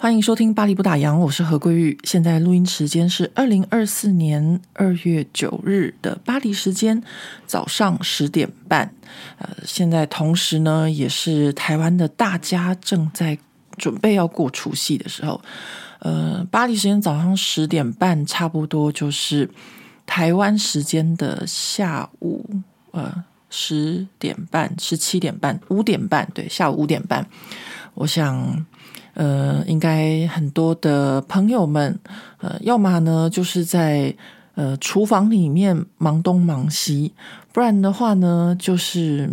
欢迎收听《巴黎不打烊》，我是何桂玉。现在录音时间是二零二四年二月九日的巴黎时间早上十点半。呃，现在同时呢，也是台湾的大家正在准备要过除夕的时候。呃，巴黎时间早上十点半，差不多就是台湾时间的下午呃十点半、十七点半、五点半，对，下午五点半。我想。呃，应该很多的朋友们，呃，要么呢就是在呃厨房里面忙东忙西，不然的话呢，就是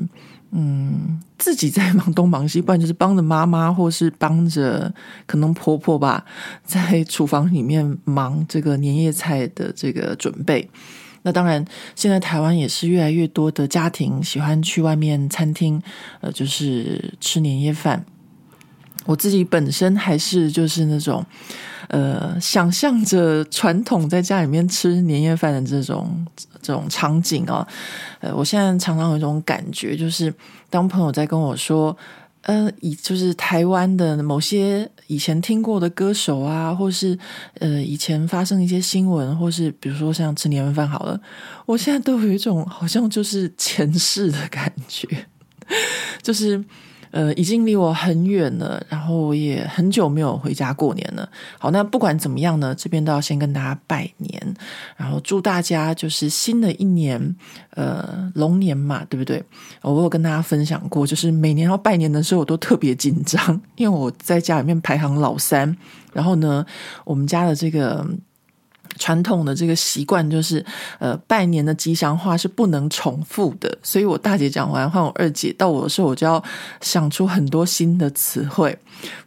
嗯自己在忙东忙西，不然就是帮着妈妈，或是帮着可能婆婆吧，在厨房里面忙这个年夜菜的这个准备。那当然，现在台湾也是越来越多的家庭喜欢去外面餐厅，呃，就是吃年夜饭。我自己本身还是就是那种，呃，想象着传统在家里面吃年夜饭的这种这种场景哦。呃，我现在常常有一种感觉，就是当朋友在跟我说，呃，以就是台湾的某些以前听过的歌手啊，或是呃以前发生一些新闻，或是比如说像吃年夜饭好了，我现在都有一种好像就是前世的感觉，就是。呃，已经离我很远了，然后我也很久没有回家过年了。好，那不管怎么样呢，这边都要先跟大家拜年，然后祝大家就是新的一年，呃，龙年嘛，对不对？我有跟大家分享过，就是每年要拜年的时候，我都特别紧张，因为我在家里面排行老三，然后呢，我们家的这个。传统的这个习惯就是，呃，拜年的吉祥话是不能重复的，所以我大姐讲完，换我二姐到我的时候，我就要想出很多新的词汇。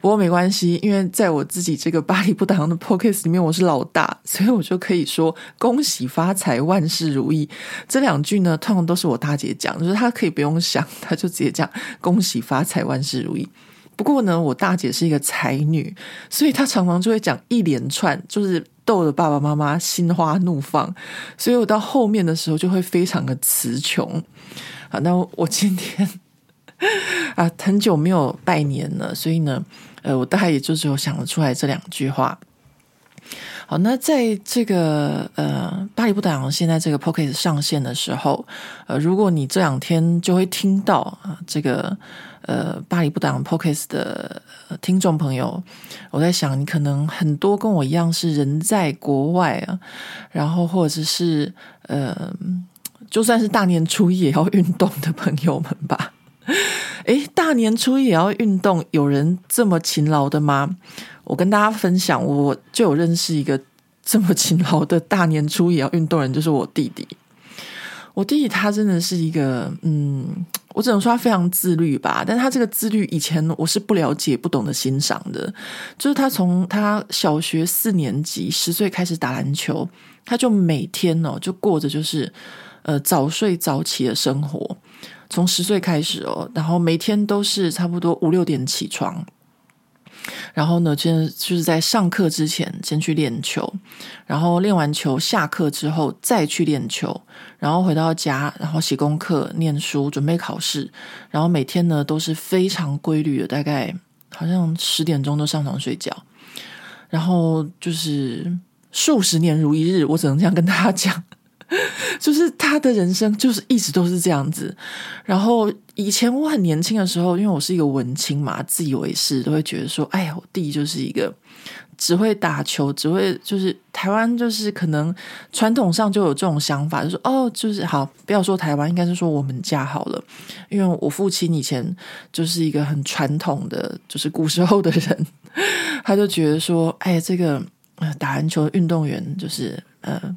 不过没关系，因为在我自己这个巴黎不打烊的 podcast 里面，我是老大，所以我就可以说恭喜发财，万事如意。这两句呢，通常都是我大姐讲，就是她可以不用想，她就直接讲恭喜发财，万事如意。不过呢，我大姐是一个才女，所以她常常就会讲一连串，就是。逗得爸爸妈妈心花怒放，所以我到后面的时候就会非常的词穷。好，那我今天 啊很久没有拜年了，所以呢，呃，我大概也就只有想得出来这两句话。好，那在这个呃巴黎不打烊现在这个 Podcast 上线的时候，呃，如果你这两天就会听到啊这个。呃，巴黎不打烊 Podcast 的听众朋友，我在想，你可能很多跟我一样是人在国外啊，然后或者是呃，就算是大年初一也要运动的朋友们吧。诶，大年初一也要运动，有人这么勤劳的吗？我跟大家分享，我就有认识一个这么勤劳的大年初一也要运动人，就是我弟弟。我弟弟他真的是一个，嗯。我只能说他非常自律吧，但他这个自律以前我是不了解、不懂得欣赏的。就是他从他小学四年级十岁开始打篮球，他就每天哦就过着就是呃早睡早起的生活，从十岁开始哦，然后每天都是差不多五六点起床。然后呢，就就是在上课之前先去练球，然后练完球下课之后再去练球，然后回到家，然后写功课、念书、准备考试，然后每天呢都是非常规律的，大概好像十点钟都上床睡觉，然后就是数十年如一日，我只能这样跟大家讲。就是他的人生就是一直都是这样子。然后以前我很年轻的时候，因为我是一个文青嘛，自以为是，都会觉得说：“哎呀，我弟就是一个只会打球，只会就是台湾就是可能传统上就有这种想法，就说哦，就是好，不要说台湾，应该是说我们家好了。因为我父亲以前就是一个很传统的，就是古时候的人，他就觉得说：哎，这个打篮球运动员就是呃。”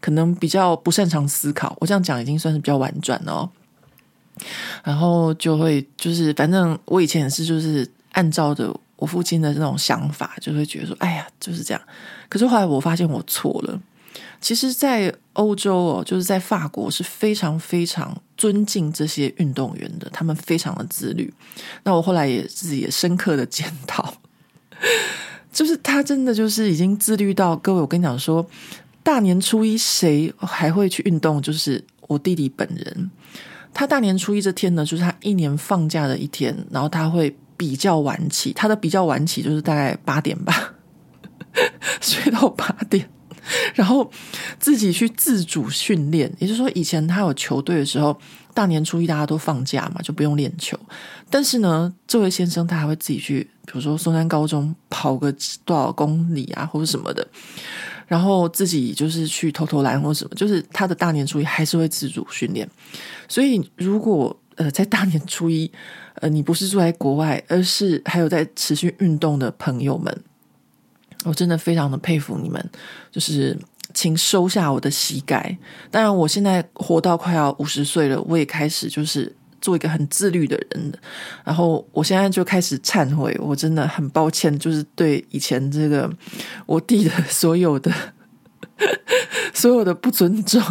可能比较不擅长思考，我这样讲已经算是比较婉转了哦。然后就会就是，反正我以前也是，就是按照着我父亲的这种想法，就会觉得说，哎呀，就是这样。可是后来我发现我错了，其实，在欧洲哦，就是在法国是非常非常尊敬这些运动员的，他们非常的自律。那我后来也自己也深刻的检讨，就是他真的就是已经自律到各位，我跟你讲说，大年初一谁还会去运动？就是我弟弟本人，他大年初一这天呢，就是他一年放假的一天，然后他会比较晚起，他的比较晚起就是大概八点吧，睡到八点。然后自己去自主训练，也就是说，以前他有球队的时候，大年初一大家都放假嘛，就不用练球。但是呢，这位先生他还会自己去，比如说松山高中跑个多少公里啊，或者什么的，然后自己就是去投投篮或什么，就是他的大年初一还是会自主训练。所以，如果呃在大年初一，呃你不是住在国外，而是还有在持续运动的朋友们。我真的非常的佩服你们，就是请收下我的膝盖。当然，我现在活到快要五十岁了，我也开始就是做一个很自律的人。然后，我现在就开始忏悔，我真的很抱歉，就是对以前这个我弟的所有的 所有的不尊重，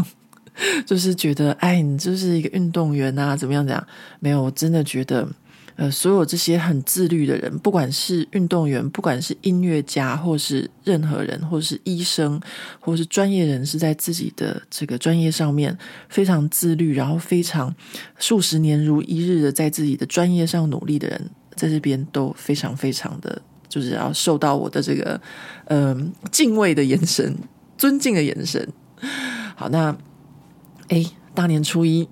就是觉得，哎，你就是一个运动员啊，怎么样怎样？没有，我真的觉得。呃，所有这些很自律的人，不管是运动员，不管是音乐家，或是任何人，或是医生，或是专业人士，在自己的这个专业上面非常自律，然后非常数十年如一日的在自己的专业上努力的人，在这边都非常非常的，就是要受到我的这个嗯、敬畏的眼神、尊敬的眼神。好，那诶，大年初一。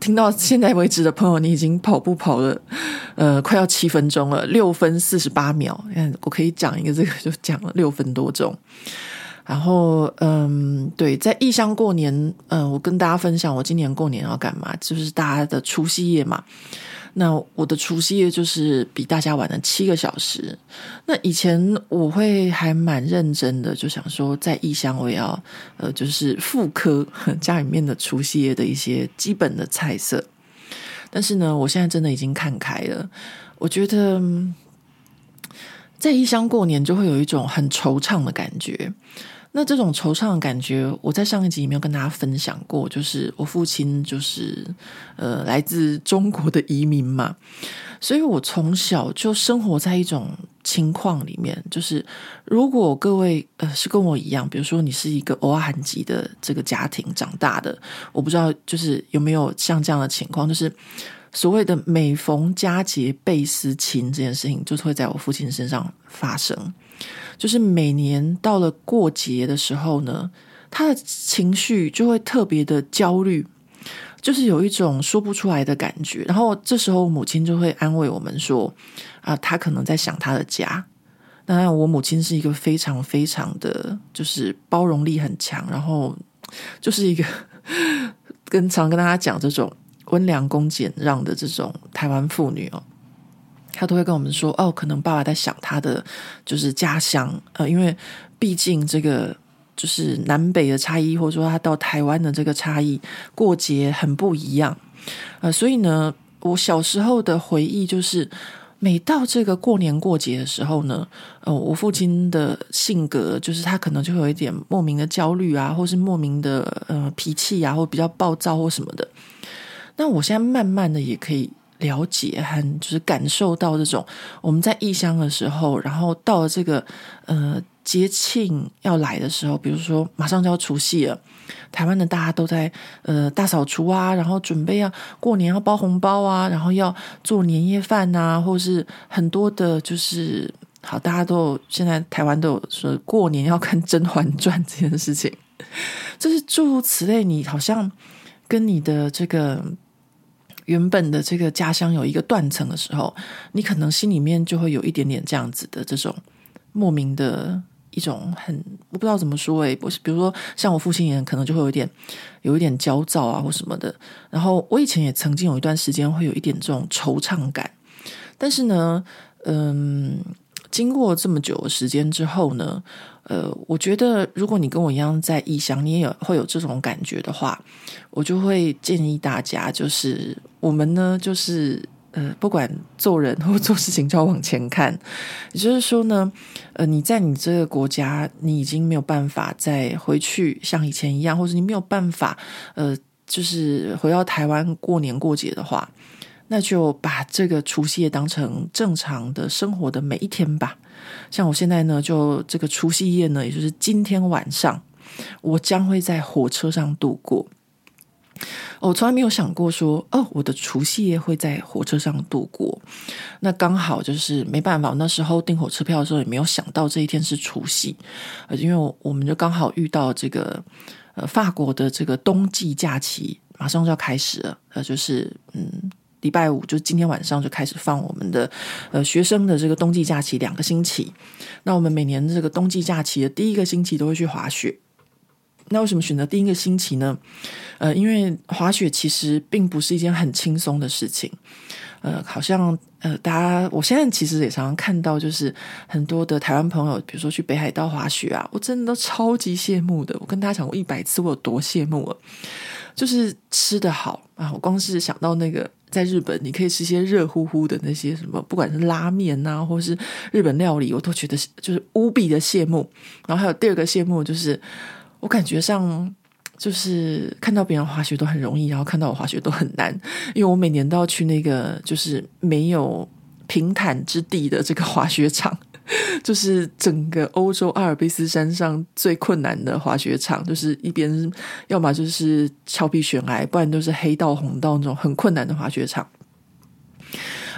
听到现在为止的朋友，你已经跑步跑了，呃，快要七分钟了，六分四十八秒。看，我可以讲一个这个，就讲了六分多钟。然后，嗯，对，在异乡过年，嗯、我跟大家分享我今年过年要干嘛，就是大家的除夕夜嘛。那我的除夕夜就是比大家晚了七个小时。那以前我会还蛮认真的，就想说在异乡我也要呃，就是复刻 家里面的除夕夜的一些基本的菜色。但是呢，我现在真的已经看开了。我觉得在异乡过年就会有一种很惆怅的感觉。那这种惆怅感觉，我在上一集有没有跟大家分享过？就是我父亲就是呃来自中国的移民嘛，所以我从小就生活在一种情况里面，就是如果各位呃是跟我一样，比如说你是一个欧汉籍的这个家庭长大的，我不知道就是有没有像这样的情况，就是所谓的每逢佳节倍思亲这件事情，就是会在我父亲身上发生。就是每年到了过节的时候呢，他的情绪就会特别的焦虑，就是有一种说不出来的感觉。然后这时候母亲就会安慰我们说：“啊，他可能在想他的家。”当然，我母亲是一个非常非常的就是包容力很强，然后就是一个 跟常跟大家讲这种温良恭俭让的这种台湾妇女哦。他都会跟我们说：“哦，可能爸爸在想他的就是家乡，呃，因为毕竟这个就是南北的差异，或者说他到台湾的这个差异，过节很不一样，呃，所以呢，我小时候的回忆就是，每到这个过年过节的时候呢，呃，我父亲的性格就是他可能就会有一点莫名的焦虑啊，或是莫名的呃脾气啊，或比较暴躁或什么的。那我现在慢慢的也可以。”了解和就是感受到这种我们在异乡的时候，然后到了这个呃节庆要来的时候，比如说马上就要除夕了，台湾的大家都在呃大扫除啊，然后准备要过年要包红包啊，然后要做年夜饭啊，或是很多的，就是好，大家都现在台湾都有说过年要看《甄嬛传》这件事情，就是诸如此类，你好像跟你的这个。原本的这个家乡有一个断层的时候，你可能心里面就会有一点点这样子的这种莫名的一种很我不知道怎么说诶，不是，比如说像我父亲也可能就会有点有一点焦躁啊或什么的。然后我以前也曾经有一段时间会有一点这种惆怅感，但是呢，嗯。经过这么久的时间之后呢，呃，我觉得如果你跟我一样在异乡，你也有会有这种感觉的话，我就会建议大家，就是我们呢，就是呃，不管做人或做事情，就要往前看。也就是说呢，呃，你在你这个国家，你已经没有办法再回去像以前一样，或者你没有办法，呃，就是回到台湾过年过节的话，那就把这个除夕夜当成正常的生活的每一天吧。像我现在呢，就这个除夕夜呢，也就是今天晚上，我将会在火车上度过。我从来没有想过说，哦，我的除夕夜会在火车上度过。那刚好就是没办法，那时候订火车票的时候也没有想到这一天是除夕，呃，因为我们就刚好遇到这个呃法国的这个冬季假期马上就要开始了，呃，就是嗯礼拜五就今天晚上就开始放我们的呃学生的这个冬季假期两个星期。那我们每年这个冬季假期的第一个星期都会去滑雪。那为什么选择第一个星期呢？呃，因为滑雪其实并不是一件很轻松的事情。呃，好像呃，大家我现在其实也常常看到，就是很多的台湾朋友，比如说去北海道滑雪啊，我真的都超级羡慕的。我跟大家讲过一百次，我有多羡慕了。就是吃的好啊，我光是想到那个在日本，你可以吃些热乎乎的那些什么，不管是拉面呐，或是日本料理，我都觉得就是无比的羡慕。然后还有第二个羡慕就是。我感觉上就是看到别人滑雪都很容易，然后看到我滑雪都很难，因为我每年都要去那个就是没有平坦之地的这个滑雪场，就是整个欧洲阿尔卑斯山上最困难的滑雪场，就是一边要么就是峭壁悬崖，不然都是黑道红道那种很困难的滑雪场。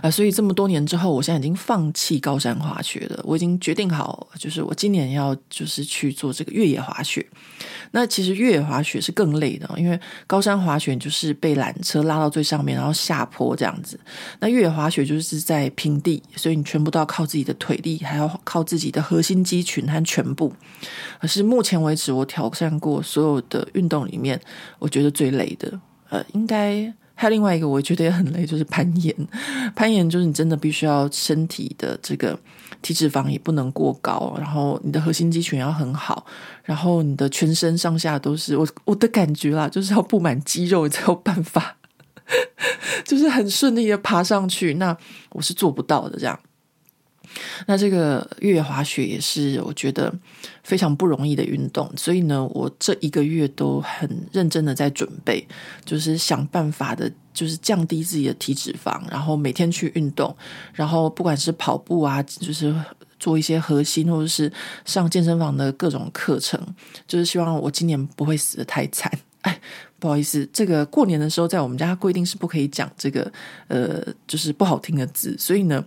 啊，所以这么多年之后，我现在已经放弃高山滑雪了。我已经决定好，就是我今年要就是去做这个越野滑雪。那其实越野滑雪是更累的，因为高山滑雪就是被缆车拉到最上面，然后下坡这样子。那越野滑雪就是在平地，所以你全部都要靠自己的腿力，还要靠自己的核心肌群和全部。可是目前为止，我挑战过所有的运动里面，我觉得最累的，呃，应该。还有另外一个，我觉得也很累，就是攀岩。攀岩就是你真的必须要身体的这个体脂肪也不能过高，然后你的核心肌群要很好，然后你的全身上下都是我我的感觉啦，就是要布满肌肉才有办法，就是很顺利的爬上去。那我是做不到的，这样。那这个越野滑雪也是我觉得非常不容易的运动，所以呢，我这一个月都很认真的在准备，就是想办法的，就是降低自己的体脂肪，然后每天去运动，然后不管是跑步啊，就是做一些核心，或者是上健身房的各种课程，就是希望我今年不会死得太惨。哎，不好意思，这个过年的时候在我们家规定是不可以讲这个呃，就是不好听的字，所以呢。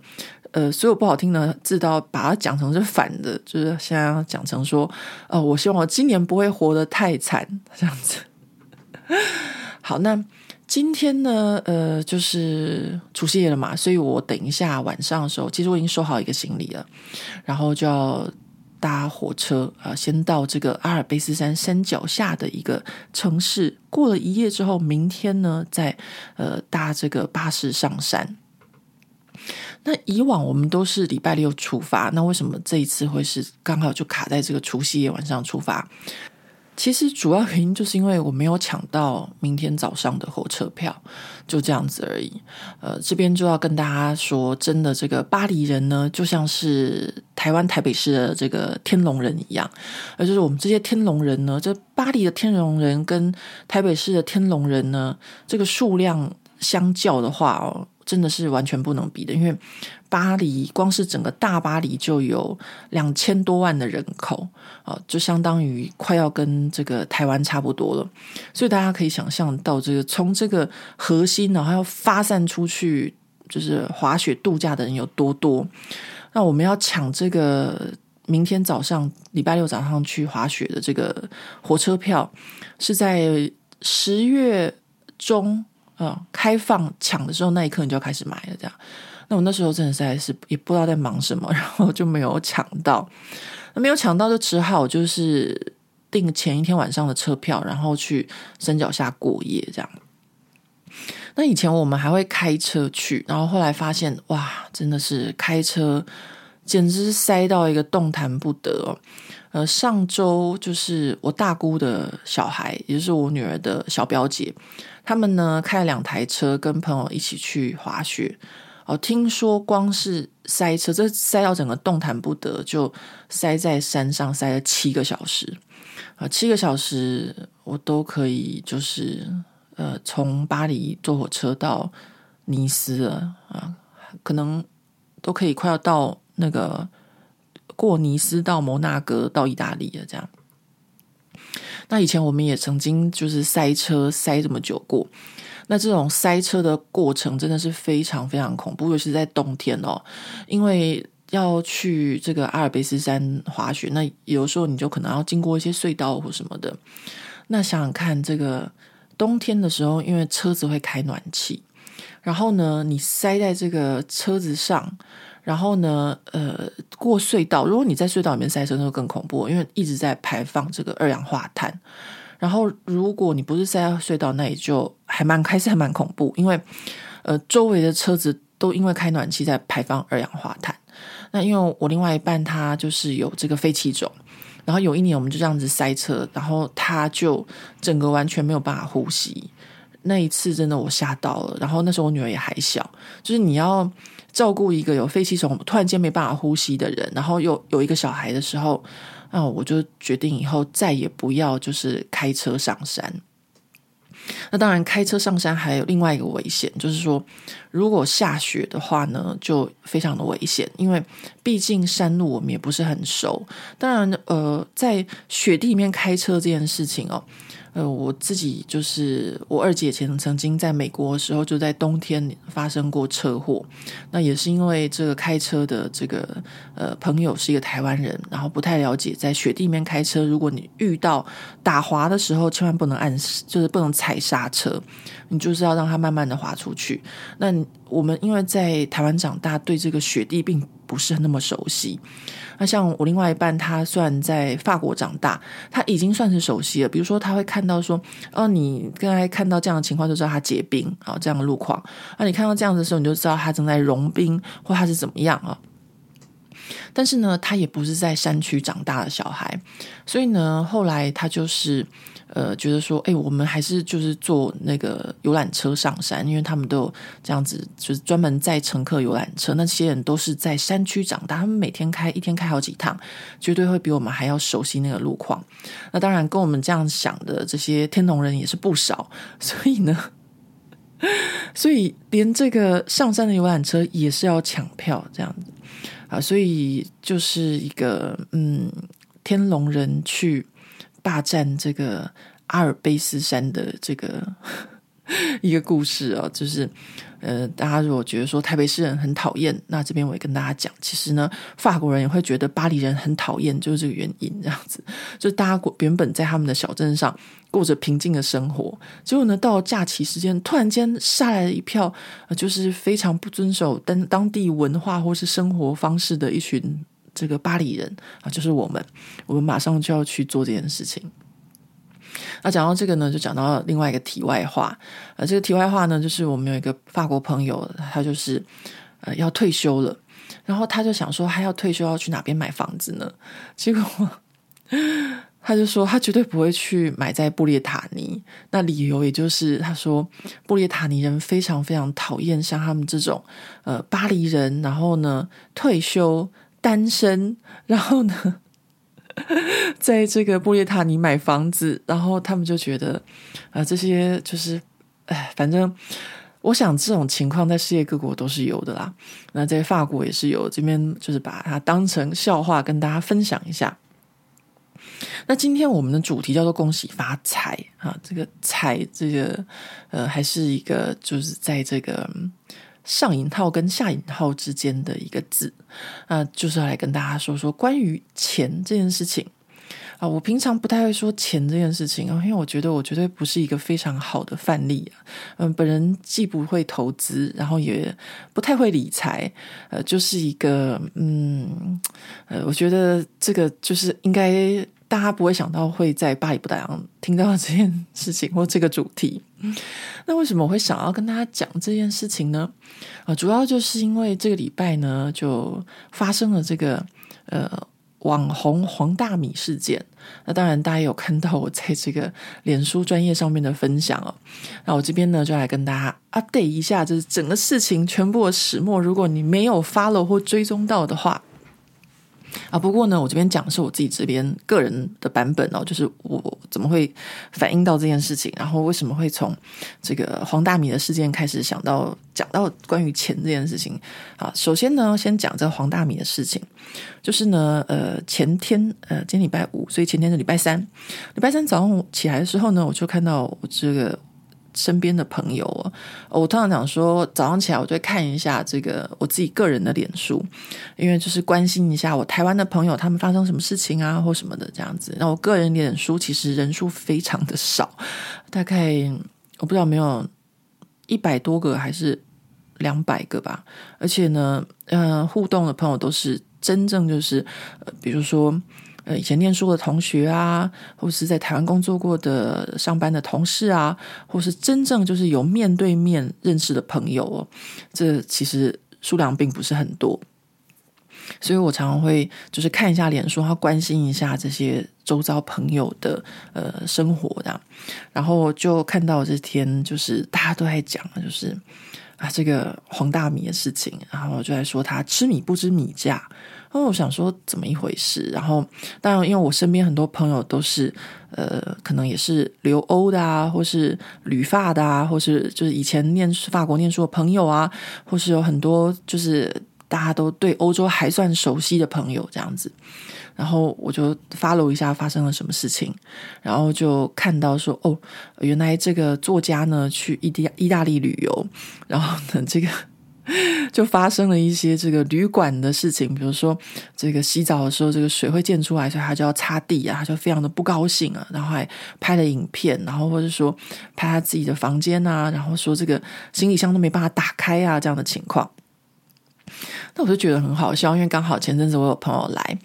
呃，所有不好听的字都要把它讲成是反的，就是现在要讲成说，呃，我希望我今年不会活得太惨，这样子。好，那今天呢，呃，就是除夕夜了嘛，所以我等一下晚上的时候，其实我已经收好一个行李了，然后就要搭火车啊，先到这个阿尔卑斯山山脚下的一个城市，过了一夜之后，明天呢，再呃搭这个巴士上山。那以往我们都是礼拜六出发，那为什么这一次会是刚好就卡在这个除夕夜晚上出发？其实主要原因就是因为我没有抢到明天早上的火车票，就这样子而已。呃，这边就要跟大家说，真的，这个巴黎人呢，就像是台湾台北市的这个天龙人一样，而就是我们这些天龙人呢，这巴黎的天龙人跟台北市的天龙人呢，这个数量相较的话哦。真的是完全不能比的，因为巴黎光是整个大巴黎就有两千多万的人口啊，就相当于快要跟这个台湾差不多了。所以大家可以想象到，这个从这个核心，然后要发散出去，就是滑雪度假的人有多多。那我们要抢这个明天早上礼拜六早上去滑雪的这个火车票，是在十月中。嗯，开放抢的时候那一刻你就要开始买了，这样。那我那时候真的实在是也不知道在忙什么，然后就没有抢到。那没有抢到就只好就是订前一天晚上的车票，然后去山脚下过夜这样。那以前我们还会开车去，然后后来发现哇，真的是开车简直是塞到一个动弹不得。呃，上周就是我大姑的小孩，也就是我女儿的小表姐，他们呢开了两台车，跟朋友一起去滑雪。哦，听说光是塞车，这塞到整个动弹不得，就塞在山上塞了七个小时。啊，七个小时我都可以，就是呃，从巴黎坐火车到尼斯了啊，可能都可以快要到那个。过尼斯到摩纳哥到意大利了，这样。那以前我们也曾经就是塞车塞这么久过，那这种塞车的过程真的是非常非常恐怖，尤其是在冬天哦，因为要去这个阿尔卑斯山滑雪，那有时候你就可能要经过一些隧道或什么的。那想想看，这个冬天的时候，因为车子会开暖气，然后呢，你塞在这个车子上。然后呢，呃，过隧道，如果你在隧道里面塞车，那就更恐怖，因为一直在排放这个二氧化碳。然后，如果你不是塞在隧道，那也就还蛮开始还蛮恐怖，因为呃，周围的车子都因为开暖气在排放二氧化碳。那因为我另外一半他就是有这个肺气肿，然后有一年我们就这样子塞车，然后他就整个完全没有办法呼吸。那一次真的我吓到了，然后那时候我女儿也还小，就是你要。照顾一个有肺气肿、突然间没办法呼吸的人，然后又有一个小孩的时候，那我就决定以后再也不要就是开车上山。那当然，开车上山还有另外一个危险，就是说，如果下雪的话呢，就非常的危险，因为毕竟山路我们也不是很熟。当然，呃，在雪地里面开车这件事情哦。呃，我自己就是我二姐前曾经在美国的时候，就在冬天发生过车祸。那也是因为这个开车的这个呃朋友是一个台湾人，然后不太了解在雪地里面开车，如果你遇到打滑的时候，千万不能按，就是不能踩刹车，你就是要让它慢慢的滑出去。那我们因为在台湾长大，对这个雪地并不是那么熟悉。那像我另外一半，他算在法国长大，他已经算是熟悉了。比如说，他会看到说，哦，你刚才看到这样的情况，就知道他结冰啊，这样的路况。啊，你看到这样的时候，你就知道他正在融冰，或他是怎么样啊。但是呢，他也不是在山区长大的小孩，所以呢，后来他就是。呃，觉得说，哎，我们还是就是坐那个游览车上山，因为他们都有这样子，就是专门载乘客游览车。那些人都是在山区长大，他们每天开一天开好几趟，绝对会比我们还要熟悉那个路况。那当然，跟我们这样想的这些天龙人也是不少。所以呢，所以连这个上山的游览车也是要抢票这样子啊。所以就是一个嗯，天龙人去。霸占这个阿尔卑斯山的这个 一个故事哦，就是呃，大家如果觉得说台北市人很讨厌，那这边我也跟大家讲，其实呢，法国人也会觉得巴黎人很讨厌，就是这个原因。这样子，就大家原本在他们的小镇上过着平静的生活，结果呢，到假期时间，突然间杀来了一票，就是非常不遵守当当地文化或是生活方式的一群。这个巴黎人啊，就是我们，我们马上就要去做这件事情。那讲到这个呢，就讲到另外一个题外话。呃，这个题外话呢，就是我们有一个法国朋友，他就是呃要退休了，然后他就想说，他要退休要去哪边买房子呢？结果他就说，他绝对不会去买在布列塔尼。那理由也就是他说，布列塔尼人非常非常讨厌像他们这种呃巴黎人，然后呢退休。单身，然后呢，在这个布列塔尼买房子，然后他们就觉得啊、这些就是，哎，反正我想这种情况在世界各国都是有的啦。那在法国也是有，这边就是把它当成笑话跟大家分享一下。那今天我们的主题叫做“恭喜发财”啊，这个“财”这个呃，还是一个就是在这个。上引号跟下引号之间的一个字，啊，就是要来跟大家说说关于钱这件事情啊。我平常不太会说钱这件事情，因为我觉得我绝对不是一个非常好的范例啊。嗯，本人既不会投资，然后也不太会理财，呃，就是一个嗯，呃，我觉得这个就是应该大家不会想到会在巴黎不达扬听到这件事情或这个主题。那为什么我会想要跟大家讲这件事情呢？啊，主要就是因为这个礼拜呢，就发生了这个呃网红黄大米事件。那当然，大家有看到我在这个脸书专业上面的分享哦。那我这边呢，就来跟大家 update 一下，就是整个事情全部的始末。如果你没有 follow 或追踪到的话。啊，不过呢，我这边讲的是我自己这边个人的版本哦，就是我怎么会反映到这件事情，然后为什么会从这个黄大米的事件开始想到讲到关于钱这件事情啊。首先呢，先讲这黄大米的事情，就是呢，呃，前天呃，今天礼拜五，所以前天是礼拜三，礼拜三早上起来的时候呢，我就看到我这个。身边的朋友哦，我通常讲说，早上起来我就会看一下这个我自己个人的脸书，因为就是关心一下我台湾的朋友他们发生什么事情啊，或什么的这样子。那我个人脸书其实人数非常的少，大概我不知道没有一百多个还是两百个吧。而且呢，呃，互动的朋友都是真正就是，比如说。呃，以前念书的同学啊，或是在台湾工作过的上班的同事啊，或是真正就是有面对面认识的朋友哦，这其实数量并不是很多，所以我常常会就是看一下脸书，然后关心一下这些周遭朋友的呃生活的，然后就看到这天就是大家都在讲，就是啊这个黄大米的事情，然后就在说他吃米不知米价。因为我想说怎么一回事，然后当然因为我身边很多朋友都是呃，可能也是留欧的啊，或是旅法的啊，或是就是以前念法国念书的朋友啊，或是有很多就是大家都对欧洲还算熟悉的朋友这样子，然后我就 follow 一下发生了什么事情，然后就看到说哦，原来这个作家呢去意大意大利旅游，然后呢这个。就发生了一些这个旅馆的事情，比如说这个洗澡的时候，这个水会溅出来，所以他就要擦地啊，他就非常的不高兴啊，然后还拍了影片，然后或者说拍他自己的房间啊，然后说这个行李箱都没办法打开啊，这样的情况。那我就觉得很好笑，因为刚好前阵子我有朋友来，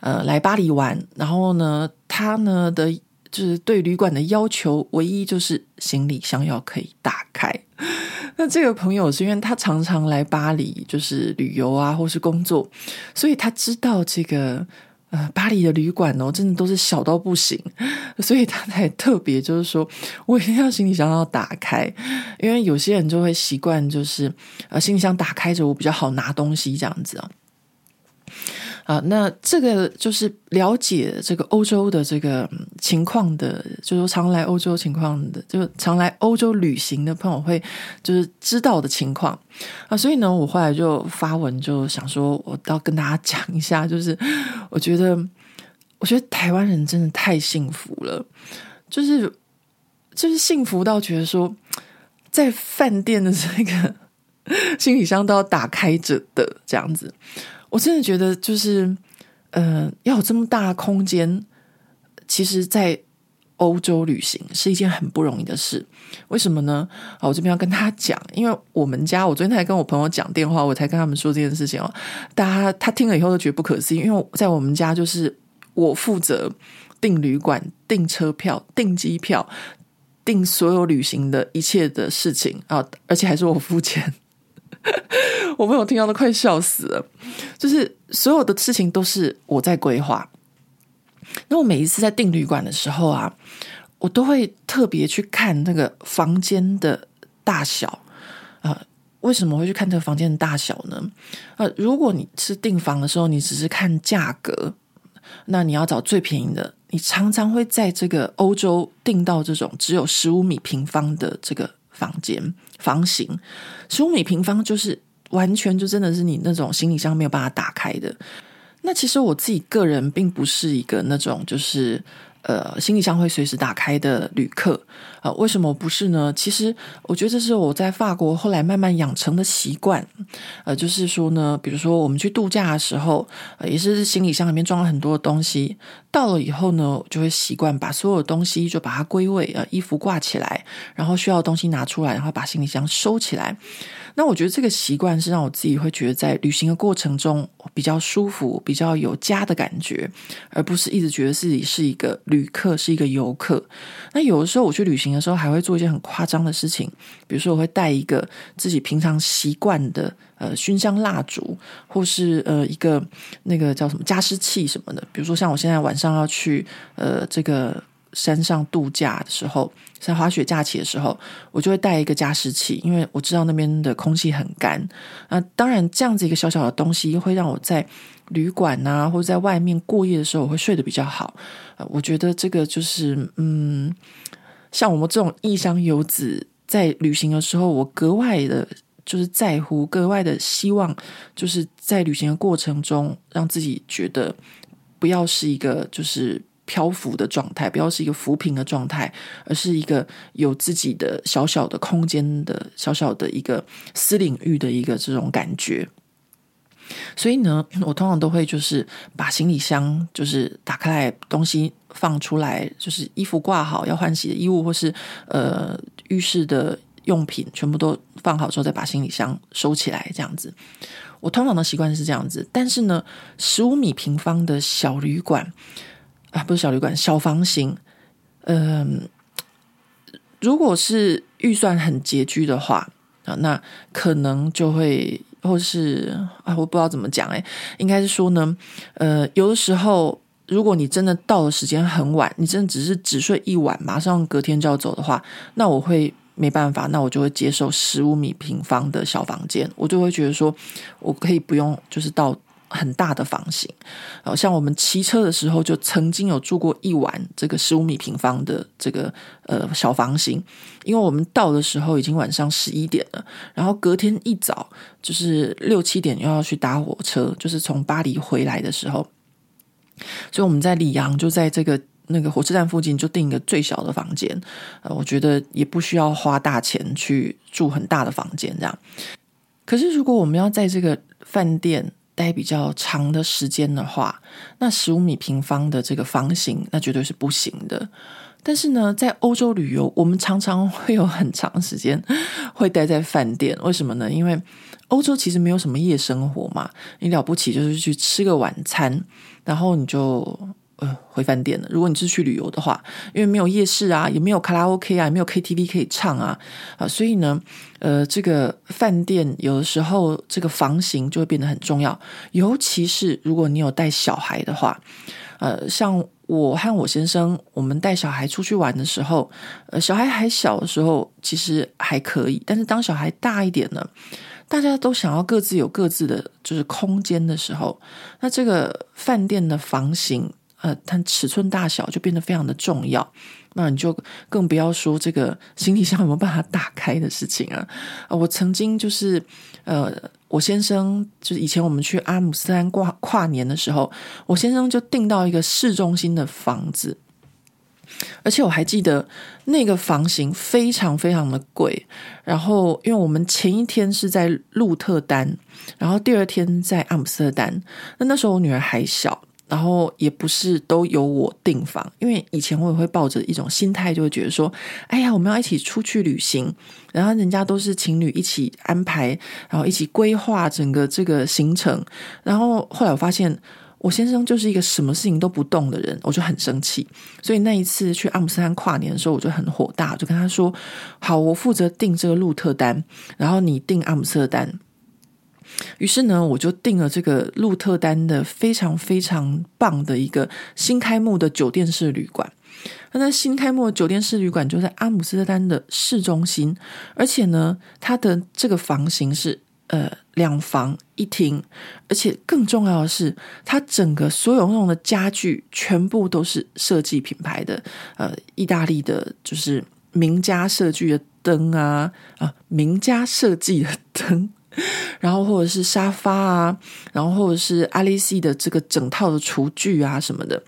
呃，来巴黎玩，然后呢，他呢的就是对旅馆的要求，唯一就是行李箱要可以打开。那这个朋友是因为他常常来巴黎，就是旅游啊，或是工作，所以他知道这个呃巴黎的旅馆哦，真的都是小到不行，所以他才特别就是说我一定要行李箱要打开，因为有些人就会习惯就是呃行李箱打开着，我比较好拿东西这样子啊。啊，那这个就是了解这个欧洲的这个情况的，就是常来欧洲情况的，就常来欧洲旅行的朋友会就是知道的情况啊。所以呢，我后来就发文就想说，我要跟大家讲一下，就是我觉得，我觉得台湾人真的太幸福了，就是就是幸福到觉得说，在饭店的这个 行李箱都要打开着的这样子。我真的觉得，就是，呃，要有这么大空间，其实，在欧洲旅行是一件很不容易的事。为什么呢？好，我这边要跟他讲，因为我们家，我昨天才跟我朋友讲电话，我才跟他们说这件事情哦。大家他听了以后都觉得不可思议，因为在我们家，就是我负责订旅馆、订车票、订机票、订所有旅行的一切的事情啊，而且还是我付钱。我朋友听到都快笑死了，就是所有的事情都是我在规划。那我每一次在订旅馆的时候啊，我都会特别去看那个房间的大小。呃，为什么会去看这个房间的大小呢？呃，如果你是订房的时候，你只是看价格，那你要找最便宜的，你常常会在这个欧洲订到这种只有十五米平方的这个房间房型，十五米平方就是。完全就真的是你那种行李箱没有办法打开的。那其实我自己个人并不是一个那种就是呃，行李箱会随时打开的旅客，呃，为什么不是呢？其实我觉得这是我在法国后来慢慢养成的习惯，呃，就是说呢，比如说我们去度假的时候，也是行李箱里面装了很多的东西，到了以后呢，就会习惯把所有的东西就把它归位，呃，衣服挂起来，然后需要的东西拿出来，然后把行李箱收起来。那我觉得这个习惯是让我自己会觉得在旅行的过程中比较舒服，比较有家的感觉，而不是一直觉得自己是一个旅客，是一个游客。那有的时候我去旅行的时候，还会做一些很夸张的事情，比如说我会带一个自己平常习惯的呃熏香蜡烛，或是呃一个那个叫什么加湿器什么的。比如说像我现在晚上要去呃这个。山上度假的时候，在滑雪假期的时候，我就会带一个加湿器，因为我知道那边的空气很干。那当然，这样子一个小小的东西会让我在旅馆啊，或者在外面过夜的时候，我会睡得比较好。我觉得这个就是，嗯，像我们这种异乡游子在旅行的时候，我格外的就是在乎，格外的希望，就是在旅行的过程中，让自己觉得不要是一个就是。漂浮的状态，不要是一个浮萍的状态，而是一个有自己的小小的空间的小小的一个私领域的一个这种感觉。所以呢，我通常都会就是把行李箱就是打开来，东西放出来，就是衣服挂好，要换洗的衣物或是呃浴室的用品全部都放好之后，再把行李箱收起来，这样子。我通常的习惯是这样子，但是呢，十五米平方的小旅馆。啊，不是小旅馆，小房型。嗯，如果是预算很拮据的话啊，那可能就会，或是啊，我不知道怎么讲，哎，应该是说呢，呃，有的时候，如果你真的到的时间很晚，你真的只是只睡一晚，马上隔天就要走的话，那我会没办法，那我就会接受十五米平方的小房间，我就会觉得说，我可以不用，就是到。很大的房型，好像我们骑车的时候就曾经有住过一晚这个十五米平方的这个呃小房型，因为我们到的时候已经晚上十一点了，然后隔天一早就是六七点又要去搭火车，就是从巴黎回来的时候，所以我们在里昂就在这个那个火车站附近就订一个最小的房间，呃，我觉得也不需要花大钱去住很大的房间这样。可是如果我们要在这个饭店待比较长的时间的话，那十五米平方的这个房型，那绝对是不行的。但是呢，在欧洲旅游，我们常常会有很长时间会待在饭店。为什么呢？因为欧洲其实没有什么夜生活嘛，你了不起就是去吃个晚餐，然后你就。呃，回饭店了。如果你是去旅游的话，因为没有夜市啊，也没有卡拉 OK 啊，也没有 KTV 可以唱啊，啊，所以呢，呃，这个饭店有的时候这个房型就会变得很重要，尤其是如果你有带小孩的话，呃，像我和我先生，我们带小孩出去玩的时候，呃，小孩还小的时候其实还可以，但是当小孩大一点了，大家都想要各自有各自的就是空间的时候，那这个饭店的房型。呃，它尺寸大小就变得非常的重要，那你就更不要说这个 行李箱有没有办法打开的事情啊！呃，我曾经就是，呃，我先生就是以前我们去阿姆斯特丹跨跨年的时候，我先生就订到一个市中心的房子，而且我还记得那个房型非常非常的贵。然后，因为我们前一天是在鹿特丹，然后第二天在阿姆斯特丹，那那时候我女儿还小。然后也不是都由我订房，因为以前我也会抱着一种心态，就会觉得说，哎呀，我们要一起出去旅行，然后人家都是情侣一起安排，然后一起规划整个这个行程。然后后来我发现，我先生就是一个什么事情都不动的人，我就很生气。所以那一次去阿姆斯特丹跨年的时候，我就很火大，就跟他说：“好，我负责订这个鹿特丹，然后你订阿姆斯特丹。”于是呢，我就订了这个鹿特丹的非常非常棒的一个新开幕的酒店式旅馆。那新开幕的酒店式旅馆就在阿姆斯特丹的市中心，而且呢，它的这个房型是呃两房一厅，而且更重要的是，它整个所有用的家具全部都是设计品牌的，呃，意大利的，就是名家设计的灯啊啊，名家设计的灯。然后或者是沙发啊，然后或者是阿丽西的这个整套的厨具啊什么的，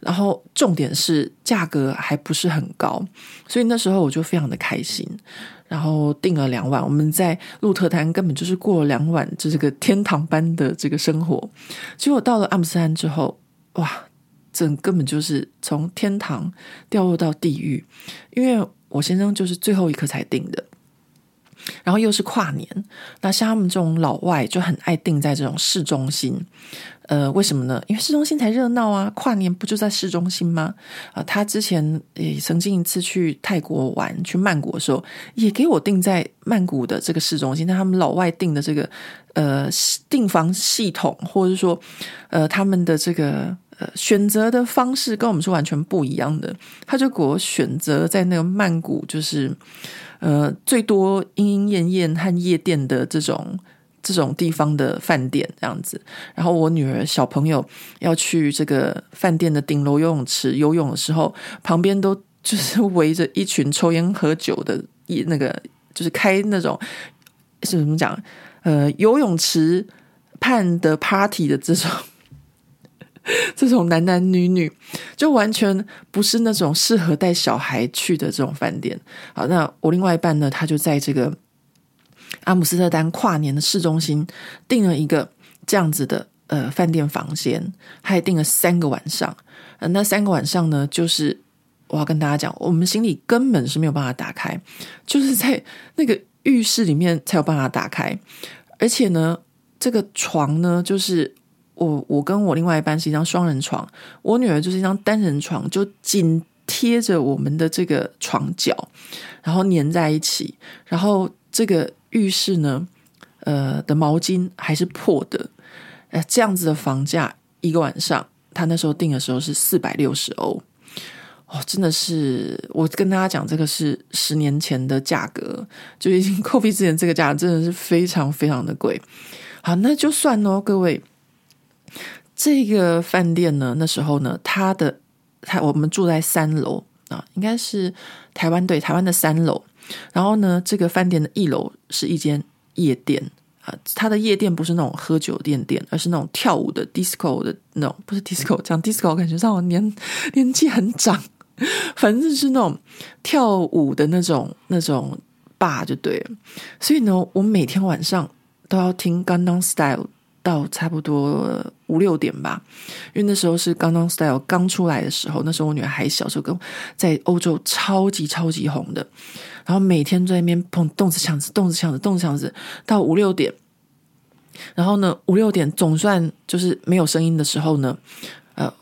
然后重点是价格还不是很高，所以那时候我就非常的开心，然后订了两晚。我们在鹿特丹根本就是过了两晚，就这个天堂般的这个生活。结果到了阿姆斯丹之后，哇，这根本就是从天堂掉落到地狱，因为我先生就是最后一刻才订的。然后又是跨年，那像他们这种老外就很爱定在这种市中心，呃，为什么呢？因为市中心才热闹啊！跨年不就在市中心吗？啊、呃，他之前也曾经一次去泰国玩，去曼谷的时候，也给我定在曼谷的这个市中心。但他们老外定的这个呃订房系统，或者说呃他们的这个呃选择的方式，跟我们是完全不一样的。他就给我选择在那个曼谷，就是。呃，最多莺莺燕燕和夜店的这种这种地方的饭店这样子，然后我女儿小朋友要去这个饭店的顶楼游泳池游泳的时候，旁边都就是围着一群抽烟喝酒的，一那个就是开那种是怎么讲？呃，游泳池畔的 party 的这种。这种男男女女就完全不是那种适合带小孩去的这种饭店。好，那我另外一半呢，他就在这个阿姆斯特丹跨年的市中心订了一个这样子的呃饭店房间，还订了三个晚上。那三个晚上呢，就是我要跟大家讲，我们行李根本是没有办法打开，就是在那个浴室里面才有办法打开，而且呢，这个床呢，就是。我我跟我另外一半是一张双人床，我女儿就是一张单人床，就紧贴着我们的这个床脚，然后粘在一起。然后这个浴室呢，呃的毛巾还是破的。呃，这样子的房价一个晚上，他那时候订的时候是四百六十欧。哦，真的是，我跟大家讲，这个是十年前的价格，就已经货币之前这个价真的是非常非常的贵。好，那就算哦，各位。这个饭店呢，那时候呢，它的它我们住在三楼啊，应该是台湾对台湾的三楼。然后呢，这个饭店的一楼是一间夜店啊，它的夜店不是那种喝酒店店，而是那种跳舞的 disco 的那种，不是 disco，讲 disco 感觉让我年年纪很长，反正是那种跳舞的那种那种 bar 就对。所以呢，我每天晚上都要听 Gangnam Style。到差不多五六点吧，因为那时候是《Gangnam Style》刚出来的时候，那时候我女儿还小时候，跟在欧洲超级超级红的，然后每天在那边碰动次抢次，动次抢次，动次抢次，到五六点，然后呢，五六点总算就是没有声音的时候呢，呃，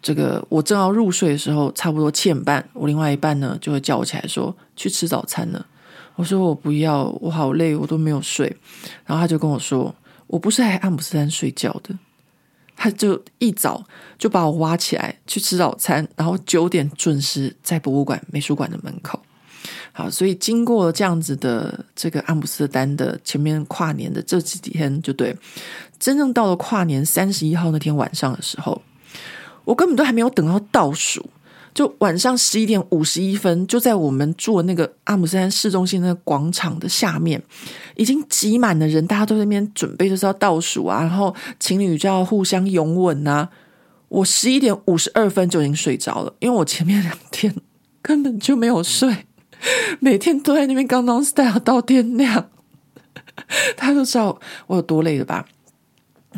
这个我正要入睡的时候，差不多七点半，我另外一半呢就会叫我起来说去吃早餐了，我说我不要，我好累，我都没有睡，然后他就跟我说。我不是在阿姆斯特丹睡觉的，他就一早就把我挖起来去吃早餐，然后九点准时在博物馆美术馆的门口。好，所以经过这样子的这个阿姆斯特丹的前面跨年的这几天，就对，真正到了跨年三十一号那天晚上的时候，我根本都还没有等到倒数。就晚上十一点五十一分，就在我们住那个阿姆斯丹市中心那个广场的下面，已经挤满了人，大家都在那边准备就是要倒数啊，然后情侣就要互相拥吻啊。我十一点五十二分就已经睡着了，因为我前面两天根本就没有睡，每天都在那边刚刚 Style 到天亮，大家都知道我有多累了吧？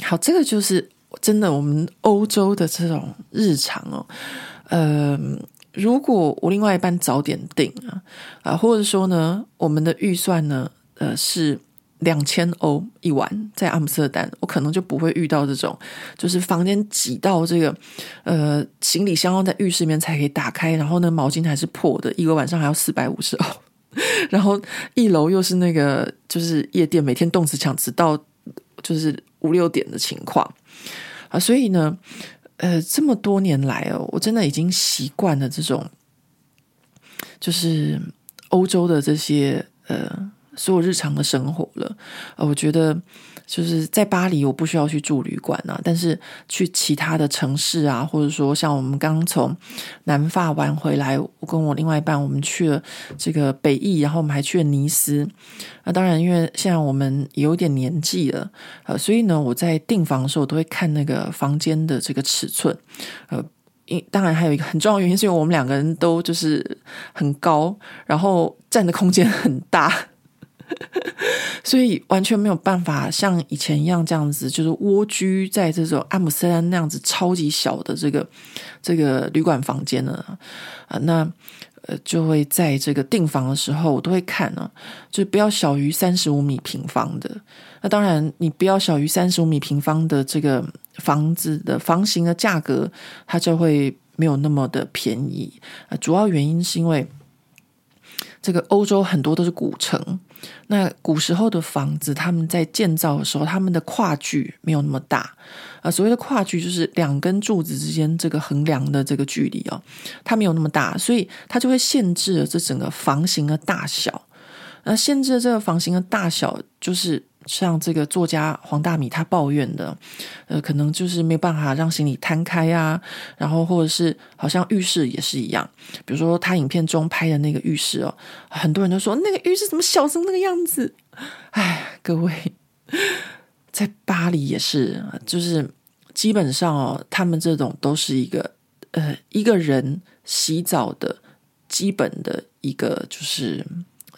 好，这个就是真的我们欧洲的这种日常哦。呃，如果我另外一半早点订啊，啊，或者说呢，我们的预算呢，呃，是两千欧一晚，在阿姆斯特丹，我可能就不会遇到这种，就是房间挤到这个，呃，行李箱要在浴室里面才可以打开，然后呢，毛巾还是破的，一个晚上还要四百五十欧，然后一楼又是那个就是夜店，每天动词抢词到就是五六点的情况啊，所以呢。呃，这么多年来哦，我真的已经习惯了这种，就是欧洲的这些呃所有日常的生活了。呃，我觉得。就是在巴黎，我不需要去住旅馆啊，但是去其他的城市啊，或者说像我们刚从南法玩回来，我跟我另外一半，我们去了这个北意，然后我们还去了尼斯。那当然，因为现在我们有点年纪了，呃，所以呢，我在订房的时候，我都会看那个房间的这个尺寸，呃。当然还有一个很重要的原因，是因为我们两个人都就是很高，然后占的空间很大，所以完全没有办法像以前一样这样子，就是蜗居在这种阿姆斯特丹那样子超级小的这个这个旅馆房间呢啊，那。呃，就会在这个订房的时候，我都会看呢、啊，就不要小于三十五米平方的。那当然，你不要小于三十五米平方的这个房子的房型的价格，它就会没有那么的便宜。主要原因是因为这个欧洲很多都是古城。那古时候的房子，他们在建造的时候，他们的跨距没有那么大啊、所谓的跨距，就是两根柱子之间这个横梁的这个距离哦，它没有那么大，所以它就会限制了这整个房型的大小。那限制了这个房型的大小，就是。像这个作家黄大米他抱怨的，呃，可能就是没有办法让行李摊开啊，然后或者是好像浴室也是一样，比如说他影片中拍的那个浴室哦，很多人都说那个浴室怎么小成那个样子？哎，各位，在巴黎也是，就是基本上哦，他们这种都是一个呃一个人洗澡的基本的一个就是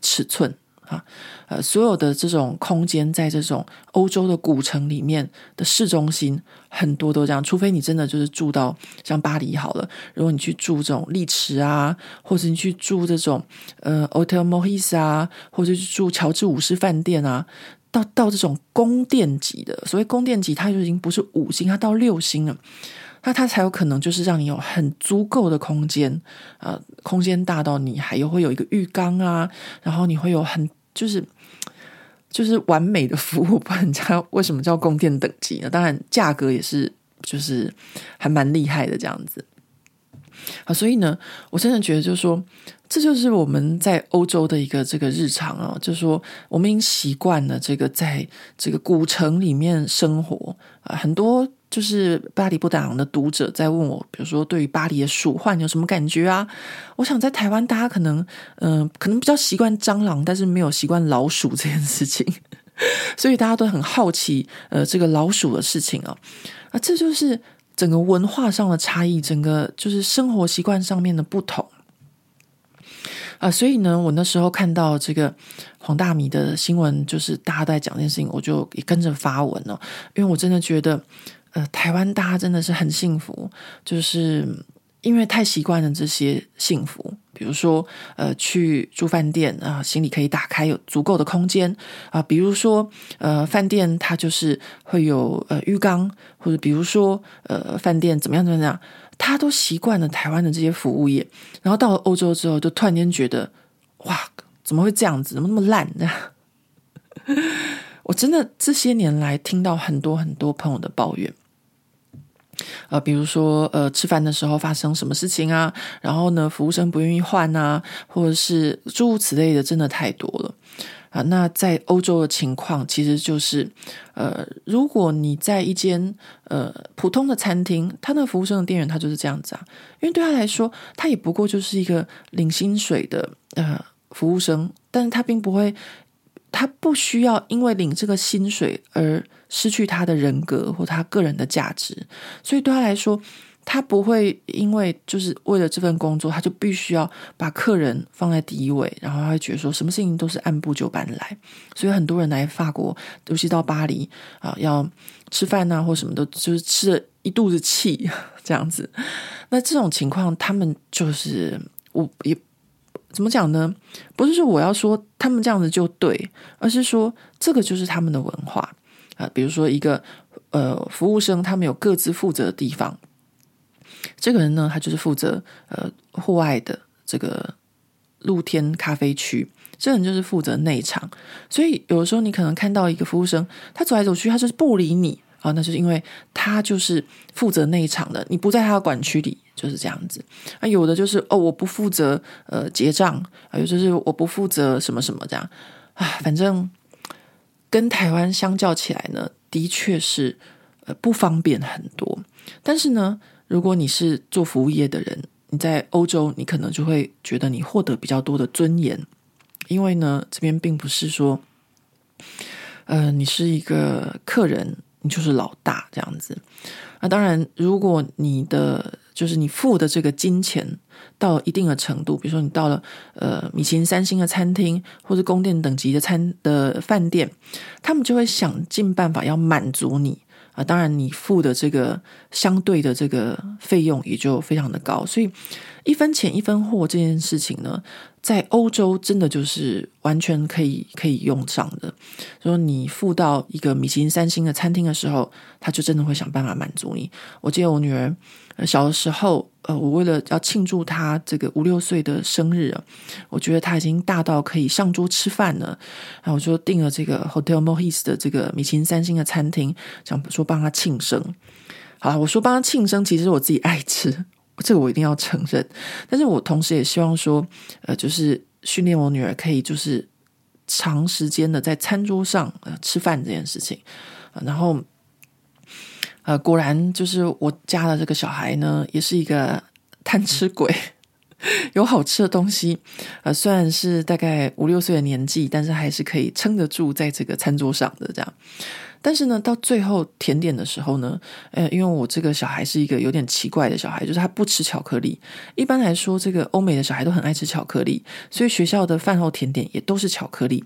尺寸。啊，呃，所有的这种空间，在这种欧洲的古城里面的市中心，很多都这样。除非你真的就是住到像巴黎好了，如果你去住这种丽池啊，或者你去住这种呃 Hotel Moïse 啊，或者去住乔治五世饭店啊，到到这种宫殿级的，所谓宫殿级，它就已经不是五星，它到六星了。那它才有可能就是让你有很足够的空间，呃，空间大到你还有会有一个浴缸啊，然后你会有很就是就是完美的服务，不然人家为什么叫供电等级呢？当然价格也是就是还蛮厉害的这样子。啊，所以呢，我真的觉得就是说，这就是我们在欧洲的一个这个日常啊，就是说我们已经习惯了这个在这个古城里面生活啊，很多。就是巴黎不打烊的读者在问我，比如说对于巴黎的鼠患有什么感觉啊？我想在台湾，大家可能嗯、可能比较习惯蟑螂，但是没有习惯老鼠这件事情，所以大家都很好奇呃这个老鼠的事情啊啊，这就是整个文化上的差异，整个就是生活习惯上面的不同啊，所以呢，我那时候看到这个黄大米的新闻，就是大家在讲这件事情，我就也跟着发文了，因为我真的觉得。呃，台湾大家真的是很幸福，就是因为太习惯了这些幸福。比如说，呃，去住饭店啊，呃，行李可以打开，有足够的空间啊，比如说，呃，饭店它就是会有呃浴缸，或者比如说，呃，饭店怎么样怎么样，他都习惯了台湾的这些服务业。然后到了欧洲之后，就突然间觉得，哇，怎么会这样子？怎么那么烂呢？我真的这些年来听到很多很多朋友的抱怨。呃，比如说，呃，吃饭的时候发生什么事情啊？然后呢，服务生不愿意换啊，或者是诸如此类的，真的太多了啊，那在欧洲的情况，其实就是，呃，如果你在一间呃普通的餐厅，他那服务生的店员他就是这样子啊，因为对他来说，他也不过就是一个领薪水的呃服务生，但是他并不会。他不需要因为领这个薪水而失去他的人格或他个人的价值，所以对他来说，他不会因为就是为了这份工作，他就必须要把客人放在第一位，然后他会觉得说什么事情都是按部就班来。所以很多人来法国，尤其到巴黎啊，要吃饭啊或什么的，就是吃了一肚子气这样子。那这种情况，他们就是我也。怎么讲呢？不是说我要说他们这样子就对，而是说这个就是他们的文化啊。比如说一个呃服务生，他们有各自负责的地方。这个人呢，他就是负责呃户外的这个露天咖啡区，这人就是负责内场。所以有的时候你可能看到一个服务生，他走来走去，他就是不理你。啊、那就是因为他就是负责内场的，你不在他的管区里，就是这样子。啊，有的就是哦，我不负责呃结账，还有就是我不负责什么什么这样啊，反正跟台湾相较起来呢，的确是呃不方便很多。但是呢，如果你是做服务业的人，你在欧洲，你可能就会觉得你获得比较多的尊严，因为呢，这边并不是说呃你是一个客人。你就是老大这样子。那当然，如果你的就是你付的这个金钱到一定的程度，比如说你到了呃米其林三星的餐厅或者宫殿等级的餐的饭店，他们就会想尽办法要满足你。啊，当然，你付的这个相对的这个费用也就非常的高，所以一分钱一分货这件事情呢，在欧洲真的就是完全可以可以用上的。说你付到一个米其林三星的餐厅的时候，他就真的会想办法满足你。我记得我女儿小的时候。呃，我为了要庆祝她这个五六岁的生日啊，我觉得她已经大到可以上桌吃饭了，然后我就订了这个 Hotel Moritz 的这个米其林三星的餐厅，想说帮她庆生。好了，我说帮他庆生，其实我自己爱吃，这个我一定要承认。但是我同时也希望说，呃，就是训练我女儿可以就是长时间的在餐桌上呃吃饭这件事情，然后。呃，果然就是我家的这个小孩呢，也是一个贪吃鬼，有好吃的东西，呃，虽然是大概五六岁的年纪，但是还是可以撑得住在这个餐桌上的这样。但是呢，到最后甜点的时候呢，呃，因为我这个小孩是一个有点奇怪的小孩，就是他不吃巧克力。一般来说，这个欧美的小孩都很爱吃巧克力，所以学校的饭后甜点也都是巧克力。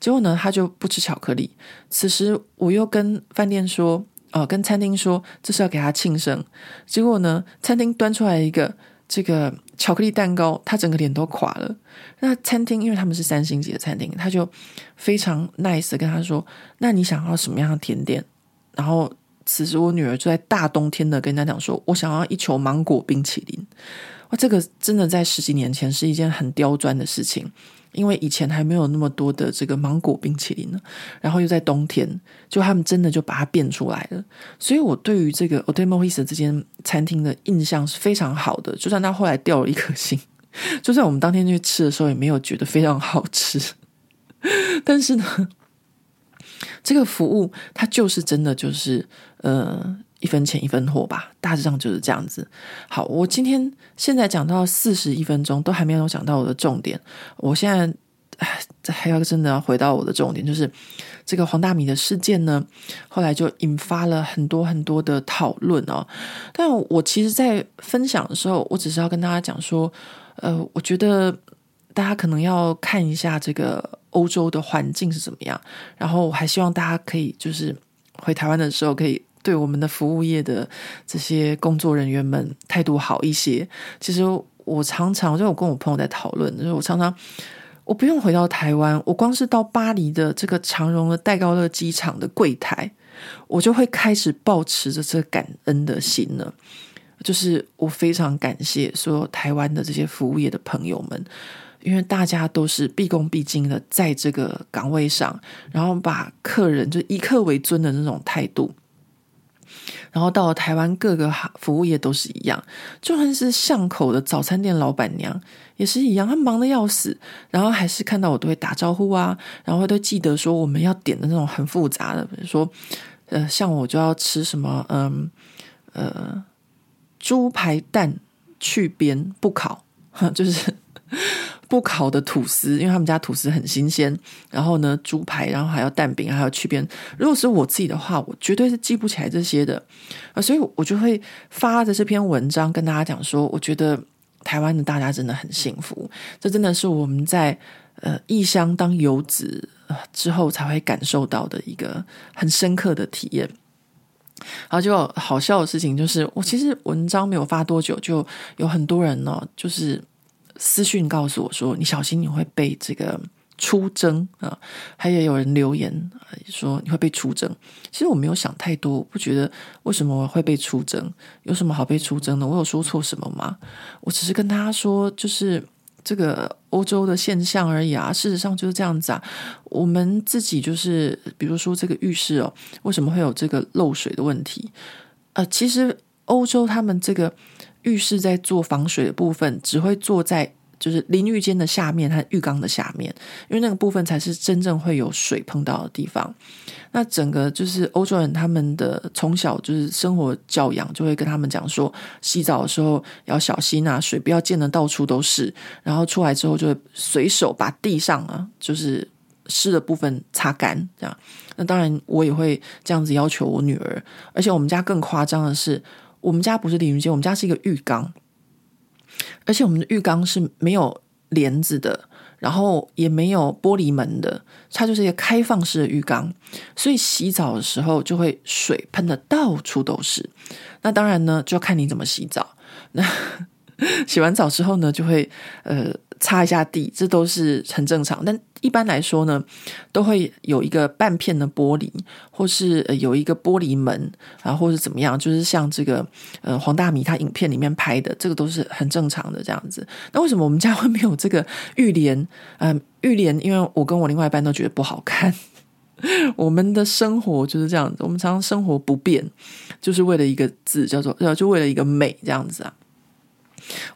结果呢，他就不吃巧克力。此时我又跟饭店说。哦，跟餐厅说这是要给他庆生，结果呢，餐厅端出来一个这个巧克力蛋糕，他整个脸都垮了。那餐厅因为他们是三星级的餐厅，他就非常 nice 的跟他说：“那你想要什么样的甜点？”然后此时我女儿就在大冬天的跟人家讲说：“我想要一球芒果冰淇淋。”哇，这个真的在十几年前是一件很刁钻的事情。因为以前还没有那么多的这个芒果冰淇淋呢，然后又在冬天，就他们真的就把它变出来了。所以我对于这个 Hotel Moritz 这间餐厅的印象是非常好的，就算他后来掉了一颗星，就算我们当天去吃的时候也没有觉得非常好吃，但是呢，这个服务它就是真的就是呃。一分钱一分货吧，大致上就是这样子。好，我今天现在讲到四十一分钟，都还没有讲到我的重点。我现在还要真的要回到我的重点，就是这个黄大米的事件呢，后来就引发了很多很多的讨论哦。但我其实，在分享的时候，我只是要跟大家讲说，呃，我觉得大家可能要看一下这个欧洲的环境是怎么样，然后我还希望大家可以就是回台湾的时候可以。对我们的服务业的这些工作人员们态度好一些。其实我常常，就我跟我朋友在讨论，就是我常常我不用回到台湾，我光是到巴黎的这个长荣的戴高乐机场的柜台，我就会开始抱持着这感恩的心了。就是我非常感谢所有台湾的这些服务业的朋友们，因为大家都是毕恭毕敬的在这个岗位上，然后把客人就以客为尊的那种态度。然后到了台湾，各个服务业都是一样，就算是巷口的早餐店老板娘也是一样，她忙得要死，然后还是看到我都会打招呼啊，然后都记得说我们要点的那种很复杂的，比如说，呃，像我就要吃什么，嗯，呃，猪排蛋去边不烤，就是。不烤的吐司，因为他们家吐司很新鲜。然后呢，猪排，然后还有蛋饼，还有去边。如果是我自己的话，我绝对是记不起来这些的啊，所以我就会发着这篇文章跟大家讲说，我觉得台湾的大家真的很幸福。这真的是我们在呃异乡当游子之后才会感受到的一个很深刻的体验。然后就好笑的事情就是，我其实文章没有发多久，就有很多人呢，就是。私讯告诉我说：“你小心你会被这个出征啊！”还有有人留言说：“你会被出征。”其实我没有想太多，我不觉得为什么我会被出征，有什么好被出征的？我有说错什么吗？我只是跟大家说，就是这个欧洲的现象而已啊。事实上就是这样子啊。我们自己就是，比如说这个浴室哦，为什么会有这个漏水的问题？呃，其实欧洲他们这个。浴室在做防水的部分，只会做在就是淋浴间的下面和浴缸的下面，因为那个部分才是真正会有水碰到的地方。那整个就是欧洲人他们的从小就是生活教养，就会跟他们讲说，洗澡的时候要小心啊，水不要溅得到处都是。然后出来之后就会随手把地上啊，就是湿的部分擦干，这样。那当然，我也会这样子要求我女儿。而且我们家更夸张的是，我们家不是淋浴间，我们家是一个浴缸，而且我们的浴缸是没有帘子的，然后也没有玻璃门的，它就是一个开放式的浴缸，所以洗澡的时候就会水喷的到处都是。那当然呢，就要看你怎么洗澡。那 洗完澡之后呢，就会呃擦一下地，这都是很正常。但一般来说呢，都会有一个半片的玻璃，或是有一个玻璃门然啊，或是怎么样，就是像这个呃黄大米他影片里面拍的，这个都是很正常的这样子。那为什么我们家会没有这个浴帘？嗯、呃，浴帘，因为我跟我另外一半都觉得不好看。我们的生活就是这样子，我们常常生活不便，就是为了一个字叫做，就为了一个美这样子啊。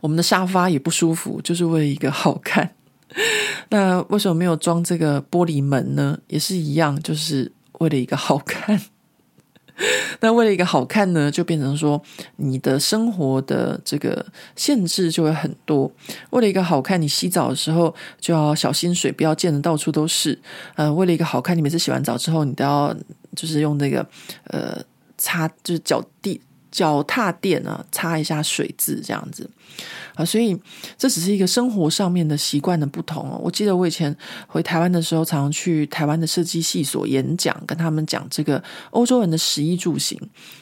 我们的沙发也不舒服，就是为了一个好看。那为什么没有装这个玻璃门呢？也是一样，就是为了一个好看。那为了一个好看呢，就变成说你的生活的这个限制就会很多。为了一个好看，你洗澡的时候就要小心水不要溅得到处都是。呃，为了一个好看，你每次洗完澡之后，你都要就是用那个呃擦，就是脚地。脚踏垫啊，擦一下水渍这样子啊，所以这只是一个生活上面的习惯的不同哦。我记得我以前回台湾的时候，常常去台湾的设计系所演讲，跟他们讲这个欧洲人的食衣住行。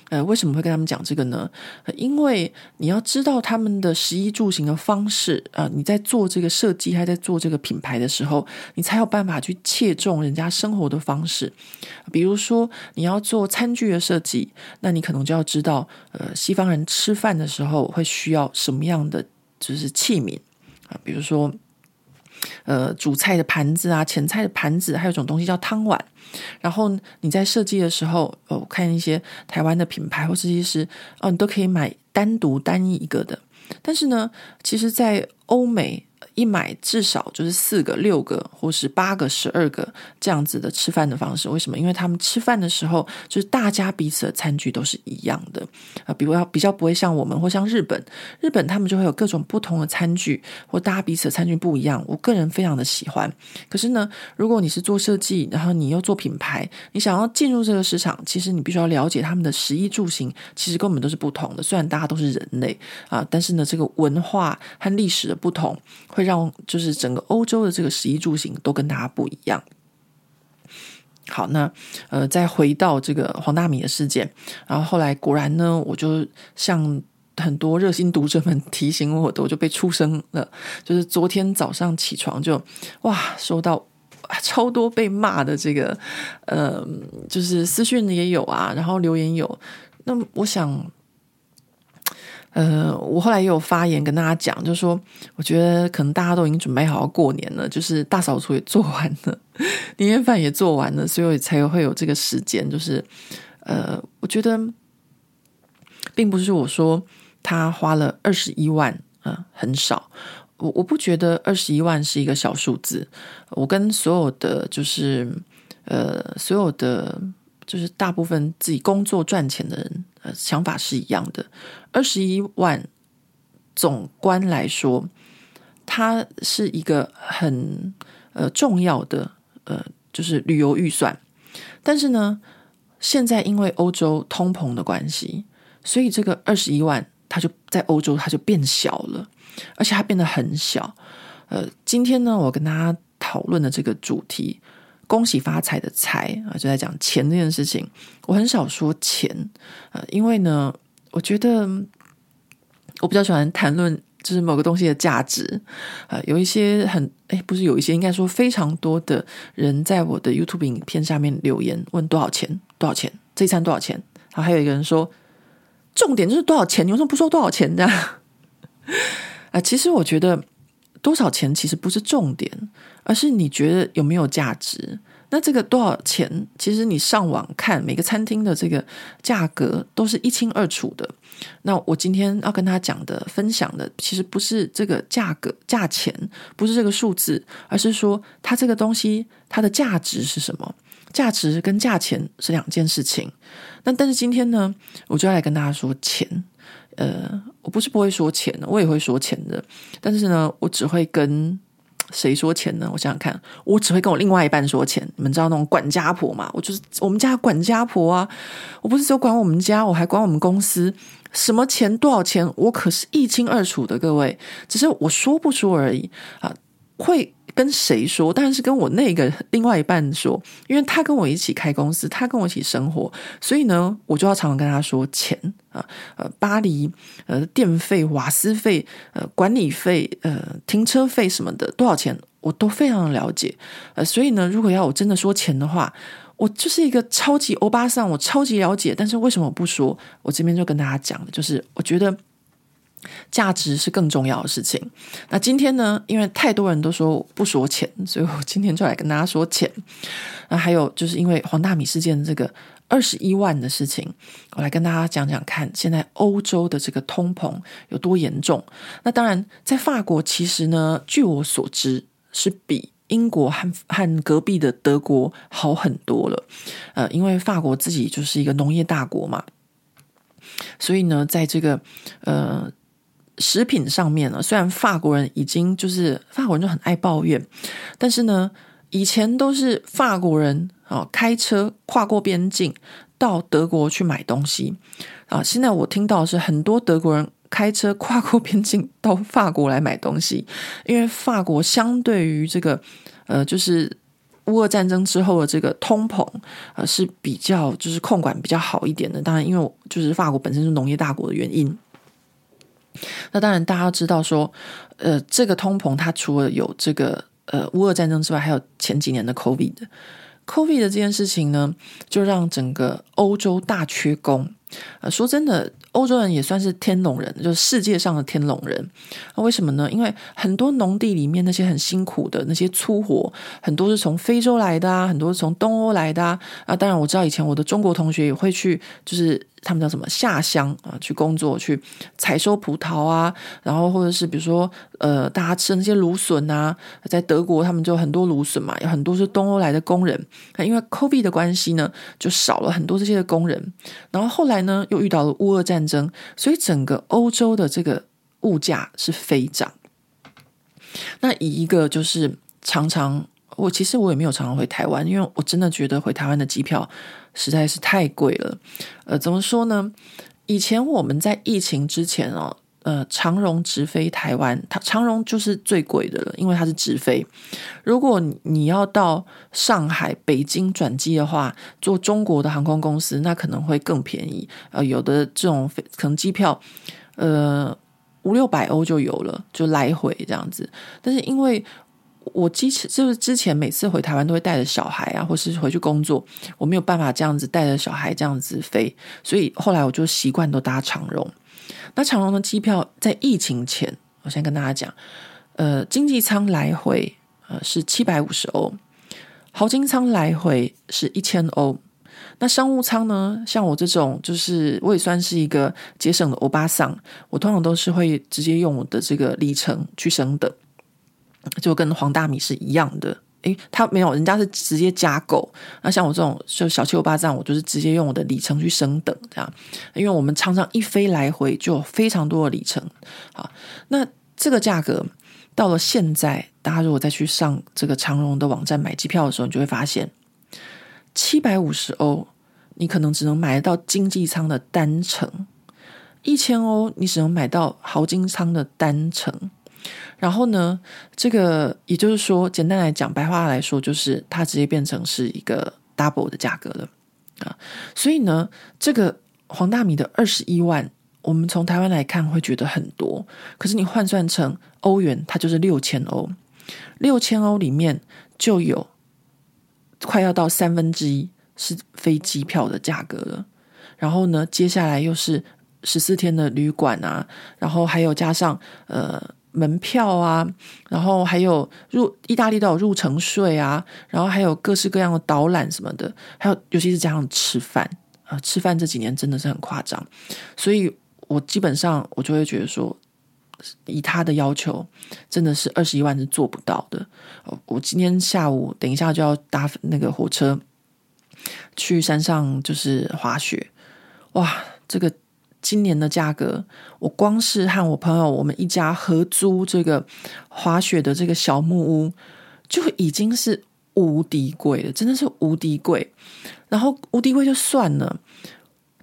呃，为什么会跟他们讲这个呢？因为你要知道他们的食衣住行的方式啊，你在做这个设计，还在做这个品牌的时候，你才有办法去切中人家生活的方式。比如说，你要做餐具的设计，那你可能就要知道，呃，西方人吃饭的时候会需要什么样的就是器皿啊，比如说。呃，主菜的盘子啊，前菜的盘子，还有一种东西叫汤碗。然后你在设计的时候，哦，看一些台湾的品牌或设计师，哦，你都可以买单独单一一个的。但是呢，其实，在欧美。一买至少就是四个、六个，或是八个、十二个这样子的吃饭的方式。为什么？因为他们吃饭的时候，就是大家彼此的餐具都是一样的啊。比如要比较不会像我们，或像日本，日本他们就会有各种不同的餐具，或大家彼此的餐具不一样。我个人非常的喜欢。可是呢，如果你是做设计，然后你又做品牌，你想要进入这个市场，其实你必须要了解他们的食衣住行，其实跟我们都是不同的。虽然大家都是人类啊，但是呢，这个文化和历史的不同会。让就是整个欧洲的这个食衣住行都跟大家不一样。好，那呃，再回到这个黄大米的事件，然后后来果然呢，我就像很多热心读者们 提醒我的，我就被出声了。就是昨天早上起床就哇，收到超多被骂的这个呃，就是私讯也有啊，然后留言有。那我想。呃，我后来也有发言跟大家讲，就是说，我觉得可能大家都已经准备好要过年了，就是大扫除也做完了，年夜饭也做完了，所以才会有这个时间。就是，呃，我觉得并不是我说他花了二十一万，呃，很少。我我不觉得二十一万是一个小数字。我跟所有的就是，呃，所有的。就是大部分自己工作赚钱的人，呃，想法是一样的。二十一万，总观来说，它是一个很呃重要的呃，就是旅游预算。但是呢，现在因为欧洲通膨的关系，所以这个二十一万，它就在欧洲它就变小了，而且它变得很小。呃，今天呢，我跟大家讨论的这个主题。恭喜发财的财啊，就在讲钱这件事情。我很少说钱，呃，因为呢，我觉得我比较喜欢谈论就是某个东西的价值。呃，有一些很诶，不是有一些，应该说非常多的人在我的 YouTube 影片下面留言问多少钱，多少钱，这一餐多少钱？然后还有一个人说，重点就是多少钱，你为什么不说多少钱呢？啊、其实我觉得。多少钱其实不是重点，而是你觉得有没有价值。那这个多少钱，其实你上网看每个餐厅的这个价格都是一清二楚的。那我今天要跟他讲的、分享的，其实不是这个价格、价钱，不是这个数字，而是说它这个东西它的价值是什么？价值跟价钱是两件事情。那但是今天呢，我就要来跟大家说钱。呃，我不是不会说钱，我也会说钱的，但是呢，我只会跟谁说钱呢？我想想看，我只会跟我另外一半说钱。你们知道那种管家婆嘛？我就是我们家管家婆啊！我不是只有管我们家，我还管我们公司，什么钱多少钱，我可是一清二楚的。各位，只是我说不说而已啊，会。跟谁说？当然是跟我那个另外一半说，因为他跟我一起开公司，他跟我一起生活，所以呢，我就要常常跟他说钱啊，呃，巴黎呃，电费、瓦斯费、呃，管理费、呃，停车费什么的，多少钱我都非常的了解。呃，所以呢，如果要我真的说钱的话，我就是一个超级欧巴桑，我超级了解。但是为什么我不说？我这边就跟大家讲的就是我觉得。价值是更重要的事情。那今天呢，因为太多人都说不说钱，所以我今天就来跟大家说钱。那还有就是因为黄大米事件这个二十一万的事情，我来跟大家讲讲看，现在欧洲的这个通膨有多严重。那当然，在法国其实呢，据我所知是比英国和和隔壁的德国好很多了。呃，因为法国自己就是一个农业大国嘛，所以呢，在这个呃。食品上面呢，虽然法国人已经就是法国人就很爱抱怨，但是呢，以前都是法国人啊开车跨过边境到德国去买东西。啊，现在我听到是很多德国人开车跨过边境到法国来买东西，因为法国相对于这个呃，就是乌俄战争之后的这个通膨啊是比较就是控管比较好一点的，当然因为就是法国本身是农业大国的原因。那当然，大家知道说，呃，这个通膨它除了有这个呃乌俄战争之外，还有前几年的 COVID。COVID 的这件事情呢，就让整个欧洲大缺工。呃，说真的，欧洲人也算是天龙人，就是世界上的天龙人。那为什么呢？因为很多农地里面那些很辛苦的那些粗活，很多是从非洲来的啊，很多是从东欧来的啊。啊，当然我知道以前我的中国同学也会去，就是。他们叫什么下乡啊？去工作，去采收葡萄啊，然后或者是比如说，呃，大家吃的那些芦笋啊，在德国他们就很多芦笋嘛，有很多是东欧来的工人。因为 COVID 的关系呢，就少了很多这些的工人。然后后来呢，又遇到了乌俄战争，所以整个欧洲的这个物价是飞涨。那以一个就是常常，我其实我也没有常常回台湾，因为我真的觉得回台湾的机票。实在是太贵了，呃，怎么说呢？以前我们在疫情之前哦，呃，长荣直飞台湾，它长荣就是最贵的了，因为它是直飞。如果你要到上海、北京转机的话，坐中国的航空公司，那可能会更便宜。呃，有的这种飞可能机票，呃，五六百欧就有了，就来回这样子。但是因为我之前就是之前每次回台湾都会带着小孩啊，或是回去工作，我没有办法这样子带着小孩这样子飞，所以后来我就习惯都搭长荣。那长荣的机票在疫情前，我先跟大家讲，呃，经济舱来回呃是七百五十欧，豪金舱来回是一千欧。那商务舱呢，像我这种就是我也算是一个节省的欧巴桑，我通常都是会直接用我的这个里程去升等。就跟黄大米是一样的，诶，他没有，人家是直接加购。那像我这种就小七欧巴这样，我就是直接用我的里程去升等这样。因为我们常常一飞来回就有非常多的里程。好，那这个价格到了现在，大家如果再去上这个长荣的网站买机票的时候，你就会发现七百五十欧，你可能只能买得到经济舱的单程；一千欧，你只能买到豪金舱的单程。然后呢，这个也就是说，简单来讲，白话来说，就是它直接变成是一个 double 的价格了啊。所以呢，这个黄大米的二十一万，我们从台湾来看会觉得很多，可是你换算成欧元，它就是六千欧。六千欧里面就有快要到三分之一是飞机票的价格了。然后呢，接下来又是十四天的旅馆啊，然后还有加上呃。门票啊，然后还有入意大利都有入城税啊，然后还有各式各样的导览什么的，还有尤其是加上吃饭啊、吃饭这几年真的是很夸张，所以我基本上我就会觉得说，以他的要求，真的是二十一万是做不到的。我今天下午等一下就要搭那个火车去山上，就是滑雪，哇，这个。今年的价格，我光是和我朋友我们一家合租这个滑雪的这个小木屋，就已经是无敌贵了，真的是无敌贵。然后无敌贵就算了，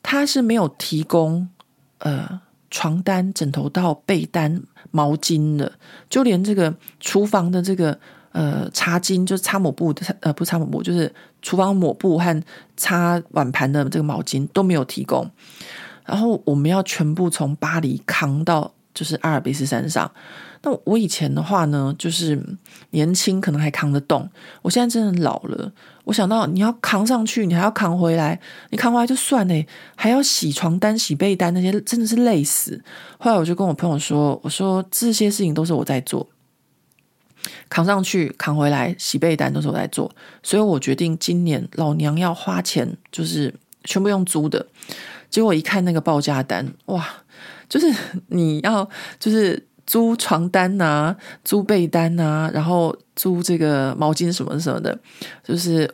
他是没有提供呃床单、枕头套、被单、毛巾的，就连这个厨房的这个。呃，擦巾就是擦抹布的，呃，不擦抹布，就是厨房抹布和擦碗盘的这个毛巾都没有提供。然后我们要全部从巴黎扛到就是阿尔卑斯山上。那我以前的话呢，就是年轻可能还扛得动，我现在真的老了。我想到你要扛上去，你还要扛回来，你扛回来就算了，还要洗床单、洗被单那些，真的是累死。后来我就跟我朋友说，我说这些事情都是我在做。扛上去，扛回来，洗被单都是我在做，所以我决定今年老娘要花钱，就是全部用租的。结果一看那个报价单，哇，就是你要就是租床单啊，租被单啊，然后租这个毛巾什么什么的，就是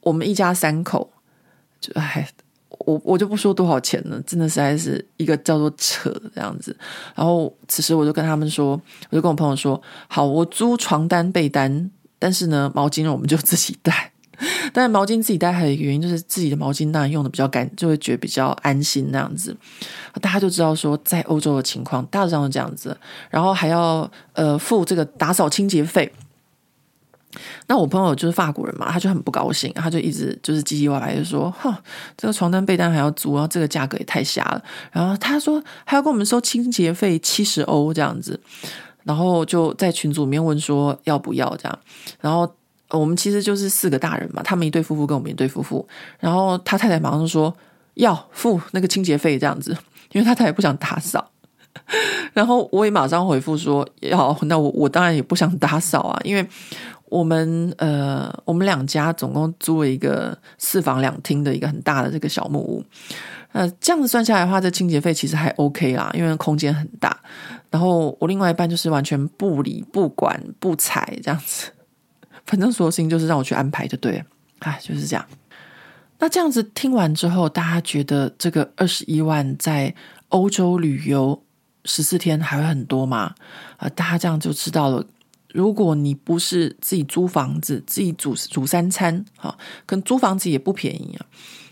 我们一家三口，就哎。我我就不说多少钱了，真的实在是一个叫做扯这样子。然后此时我就跟他们说，我就跟我朋友说，好，我租床单被单，但是呢，毛巾我们就自己带。但毛巾自己带还有一个原因，就是自己的毛巾当然用的比较干，就会觉得比较安心那样子。大家就知道说，在欧洲的情况大致上是这样子，然后还要呃付这个打扫清洁费。那我朋友就是法国人嘛，他就很不高兴，他就一直就是唧唧歪歪就说：“哈，这个床单被单还要租，然后这个价格也太瞎了。”然后他说还要跟我们收清洁费七十欧这样子，然后就在群组里面问说要不要这样。然后我们其实就是四个大人嘛，他们一对夫妇跟我们一对夫妇。然后他太太马上说要付那个清洁费这样子，因为他太太不想打扫。然后我也马上回复说要，那我我当然也不想打扫啊，因为。我们呃，我们两家总共租了一个四房两厅的一个很大的这个小木屋，呃，这样子算下来的话，这清洁费其实还 OK 啦，因为空间很大。然后我另外一半就是完全不理、不管、不睬这样子，反正所有事情就是让我去安排就对了，哎，就是这样。那这样子听完之后，大家觉得这个二十一万在欧洲旅游十四天还会很多吗？啊、大家这样就知道了。如果你不是自己租房子，自己煮煮三餐，哈，跟租房子也不便宜啊。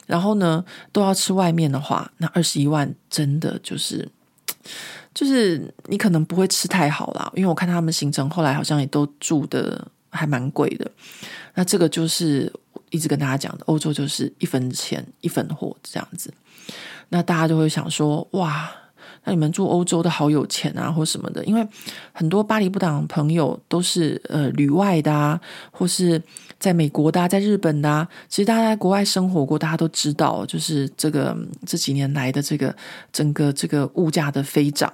然后呢，都要吃外面的话，那二十一万真的就是，就是你可能不会吃太好啦。因为我看他们行程后来好像也都住的还蛮贵的。那这个就是一直跟大家讲的，欧洲就是一分钱一分货这样子。那大家就会想说，哇。那你们住欧洲的好有钱啊，或什么的，因为很多巴黎不党朋友都是呃旅外的啊，或是在美国的啊，在日本的啊。其实大家在国外生活过，大家都知道，就是这个这几年来的这个整个这个物价的飞涨。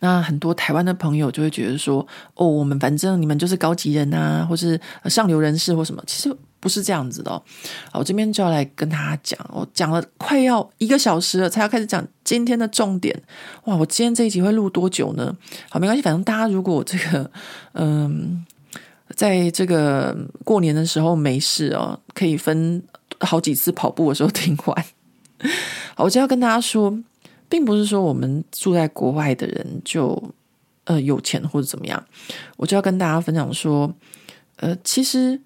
那很多台湾的朋友就会觉得说，哦，我们反正你们就是高级人啊，或是上流人士或什么，其实。不是这样子的哦，我这边就要来跟大家讲，我讲了快要一个小时了，才要开始讲今天的重点。哇，我今天这一集会录多久呢？好，没关系，反正大家如果这个，嗯，在这个过年的时候没事哦，可以分好几次跑步的时候听完。好，我就要跟大家说，并不是说我们住在国外的人就呃有钱或者怎么样，我就要跟大家分享说，呃，其实。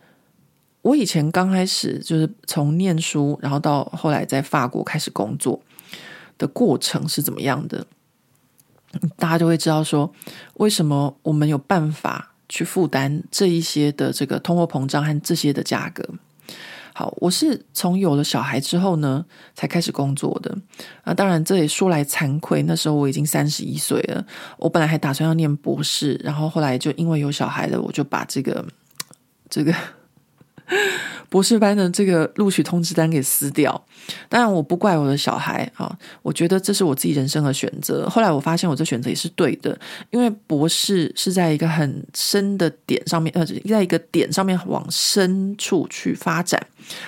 我以前刚开始就是从念书，然后到后来在法国开始工作的过程是怎么样的？大家就会知道说，为什么我们有办法去负担这一些的这个通货膨胀和这些的价格。好，我是从有了小孩之后呢，才开始工作的。啊，当然这也说来惭愧，那时候我已经三十一岁了。我本来还打算要念博士，然后后来就因为有小孩了，我就把这个这个。博士班的这个录取通知单给撕掉，当然我不怪我的小孩啊，我觉得这是我自己人生的选择。后来我发现我这选择也是对的，因为博士是在一个很深的点上面，呃，在一个点上面往深处去发展。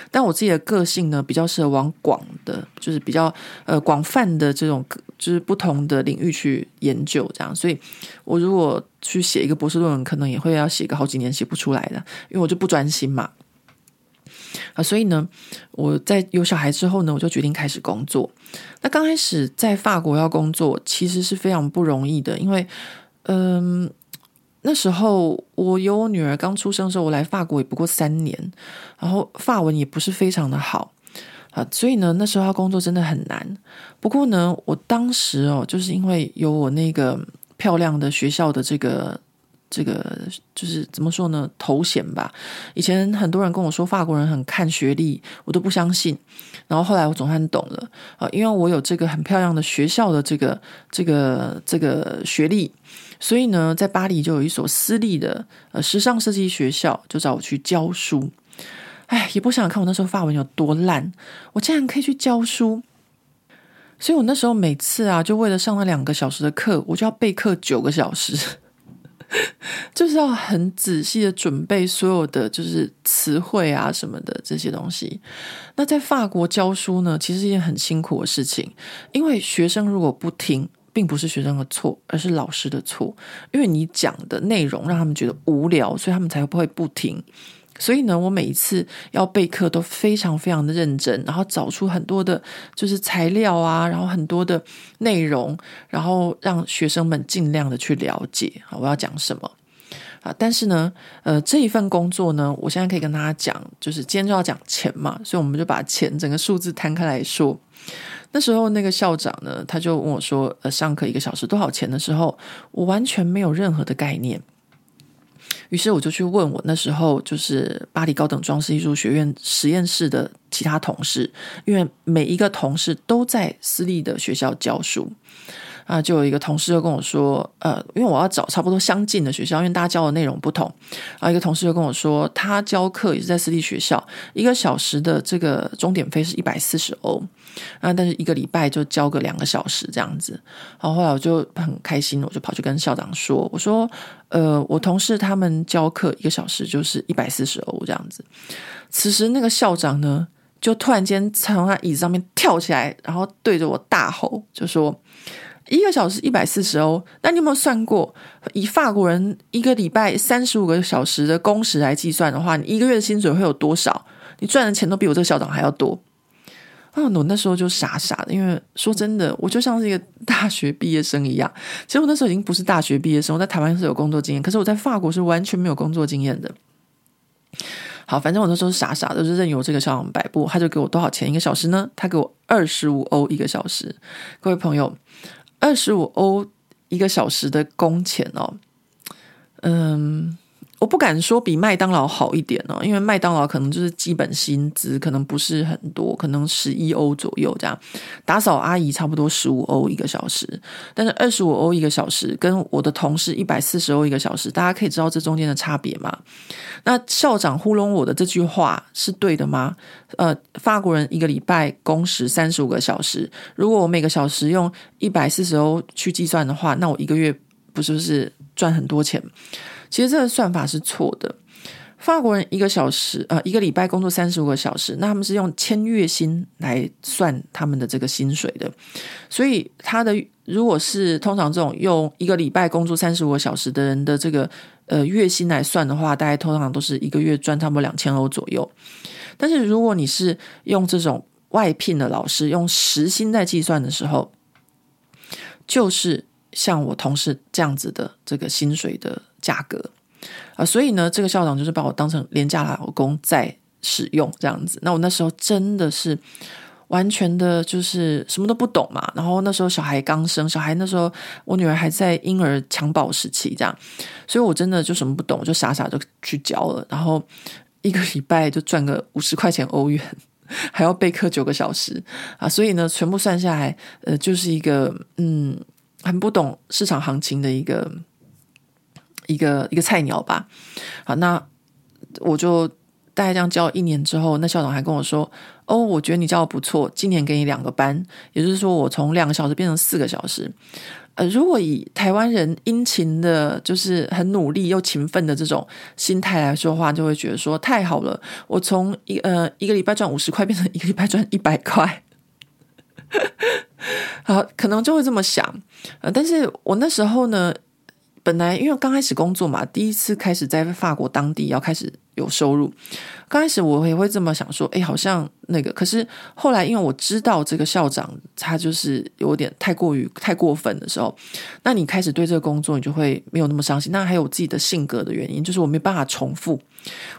但我自己的个性呢，比较适合往广的，就是比较呃广泛的这种，就是不同的领域去研究这样。所以我如果去写一个博士论文，可能也会要写个好几年写不出来的，因为我就不专心嘛。啊，所以呢，我在有小孩之后呢，我就决定开始工作。那刚开始在法国要工作，其实是非常不容易的，因为，嗯，那时候我有我女儿刚出生的时候，我来法国也不过三年，然后法文也不是非常的好啊，所以呢，那时候要工作真的很难。不过呢，我当时哦，就是因为有我那个漂亮的学校的这个。这个就是怎么说呢？头衔吧。以前很多人跟我说法国人很看学历，我都不相信。然后后来我总算懂了啊，因为我有这个很漂亮的学校的这个这个这个学历，所以呢，在巴黎就有一所私立的呃时尚设计学校，就找我去教书。哎，也不想看我那时候发文有多烂，我竟然可以去教书。所以我那时候每次啊，就为了上那两个小时的课，我就要备课九个小时。就是要很仔细的准备所有的就是词汇啊什么的这些东西。那在法国教书呢，其实是一件很辛苦的事情，因为学生如果不听，并不是学生的错，而是老师的错。因为你讲的内容让他们觉得无聊，所以他们才不会不听。所以呢，我每一次要备课都非常非常的认真，然后找出很多的，就是材料啊，然后很多的内容，然后让学生们尽量的去了解啊，我要讲什么啊。但是呢，呃，这一份工作呢，我现在可以跟大家讲，就是今天就要讲钱嘛，所以我们就把钱整个数字摊开来说。那时候那个校长呢，他就问我说：“呃，上课一个小时多少钱？”的时候，我完全没有任何的概念。于是我就去问我那时候就是巴黎高等装饰艺术学院实验室的其他同事，因为每一个同事都在私立的学校教书。啊，就有一个同事就跟我说，呃，因为我要找差不多相近的学校，因为大家教的内容不同。啊，一个同事就跟我说，他教课也是在私立学校，一个小时的这个钟点费是一百四十欧，啊，但是一个礼拜就教个两个小时这样子。然后后来我就很开心，我就跑去跟校长说，我说，呃，我同事他们教课一个小时就是一百四十欧这样子。此时那个校长呢，就突然间从他椅子上面跳起来，然后对着我大吼，就说。一个小时一百四十欧，那你有没有算过？以法国人一个礼拜三十五个小时的工时来计算的话，你一个月的薪水会有多少？你赚的钱都比我这个校长还要多。啊，我那时候就傻傻的，因为说真的，我就像是一个大学毕业生一样。其实我那时候已经不是大学毕业生，我在台湾是有工作经验，可是我在法国是完全没有工作经验的。好，反正我那时候傻傻的，就是任由这个校长摆布。他就给我多少钱一个小时呢？他给我二十五欧一个小时。各位朋友。二十五欧一个小时的工钱哦，嗯。我不敢说比麦当劳好一点哦，因为麦当劳可能就是基本薪资，可能不是很多，可能十一欧左右这样。打扫阿姨差不多十五欧一个小时，但是二十五欧一个小时跟我的同事一百四十欧一个小时，大家可以知道这中间的差别吗？那校长糊弄我的这句话是对的吗？呃，法国人一个礼拜工时三十五个小时，如果我每个小时用一百四十欧去计算的话，那我一个月不是不是赚很多钱？其实这个算法是错的。法国人一个小时，呃，一个礼拜工作三十五个小时，那他们是用千月薪来算他们的这个薪水的。所以他的如果是通常这种用一个礼拜工作三十五个小时的人的这个呃月薪来算的话，大概通常都是一个月赚差不多两千欧左右。但是如果你是用这种外聘的老师用时薪在计算的时候，就是像我同事这样子的这个薪水的。价格啊，所以呢，这个校长就是把我当成廉价劳工在使用这样子。那我那时候真的是完全的，就是什么都不懂嘛。然后那时候小孩刚生，小孩那时候我女儿还在婴儿襁褓时期，这样，所以我真的就什么不懂，我就傻傻就去教了。然后一个礼拜就赚个五十块钱欧元，还要备课九个小时啊。所以呢，全部算下来，呃，就是一个嗯，很不懂市场行情的一个。一个一个菜鸟吧，好，那我就大概这样教一年之后，那校长还跟我说：“哦，我觉得你教的不错，今年给你两个班，也就是说，我从两个小时变成四个小时。呃，如果以台湾人殷勤的，就是很努力又勤奋的这种心态来说话，就会觉得说太好了，我从一呃一个礼拜赚五十块，变成一个礼拜赚一百块，好，可能就会这么想。呃，但是我那时候呢。本来因为刚开始工作嘛，第一次开始在法国当地要开始有收入。刚开始我也会这么想说，哎，好像那个。可是后来，因为我知道这个校长他就是有点太过于太过分的时候，那你开始对这个工作你就会没有那么伤心。那还有自己的性格的原因，就是我没办法重复。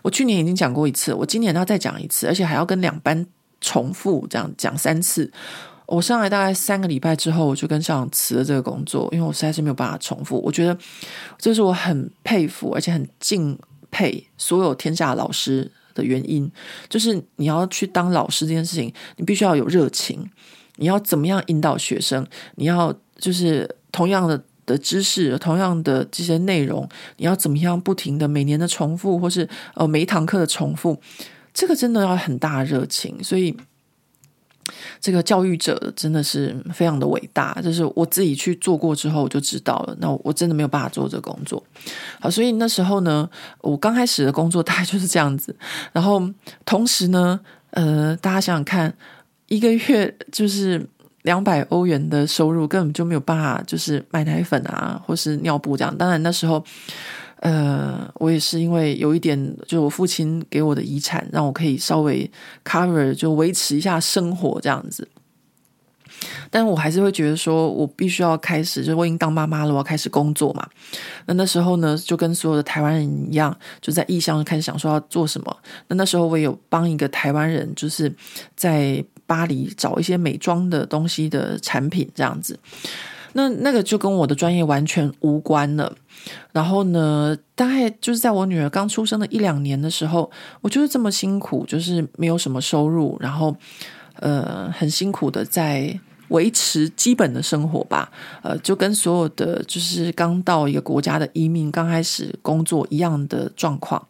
我去年已经讲过一次，我今年要再讲一次，而且还要跟两班重复这样讲三次。我上来大概三个礼拜之后，我就跟校长辞了这个工作，因为我实在是没有办法重复。我觉得这是我很佩服而且很敬佩所有天下老师的原因，就是你要去当老师这件事情，你必须要有热情，你要怎么样引导学生，你要就是同样的的知识，同样的这些内容，你要怎么样不停的每年的重复，或是呃每一堂课的重复，这个真的要很大热情，所以。这个教育者真的是非常的伟大，就是我自己去做过之后我就知道了。那我真的没有办法做这个工作，好，所以那时候呢，我刚开始的工作大概就是这样子。然后同时呢，呃，大家想想看，一个月就是两百欧元的收入，根本就没有办法，就是买奶粉啊，或是尿布这样。当然那时候。呃，我也是因为有一点，就是我父亲给我的遗产，让我可以稍微 cover，就维持一下生活这样子。但我还是会觉得说，我必须要开始，就我已经当妈妈了，我要开始工作嘛。那那时候呢，就跟所有的台湾人一样，就在异乡开始想说要做什么。那那时候我也有帮一个台湾人，就是在巴黎找一些美妆的东西的产品这样子。那那个就跟我的专业完全无关了。然后呢，大概就是在我女儿刚出生的一两年的时候，我就是这么辛苦，就是没有什么收入，然后呃很辛苦的在维持基本的生活吧。呃，就跟所有的就是刚到一个国家的移民刚开始工作一样的状况。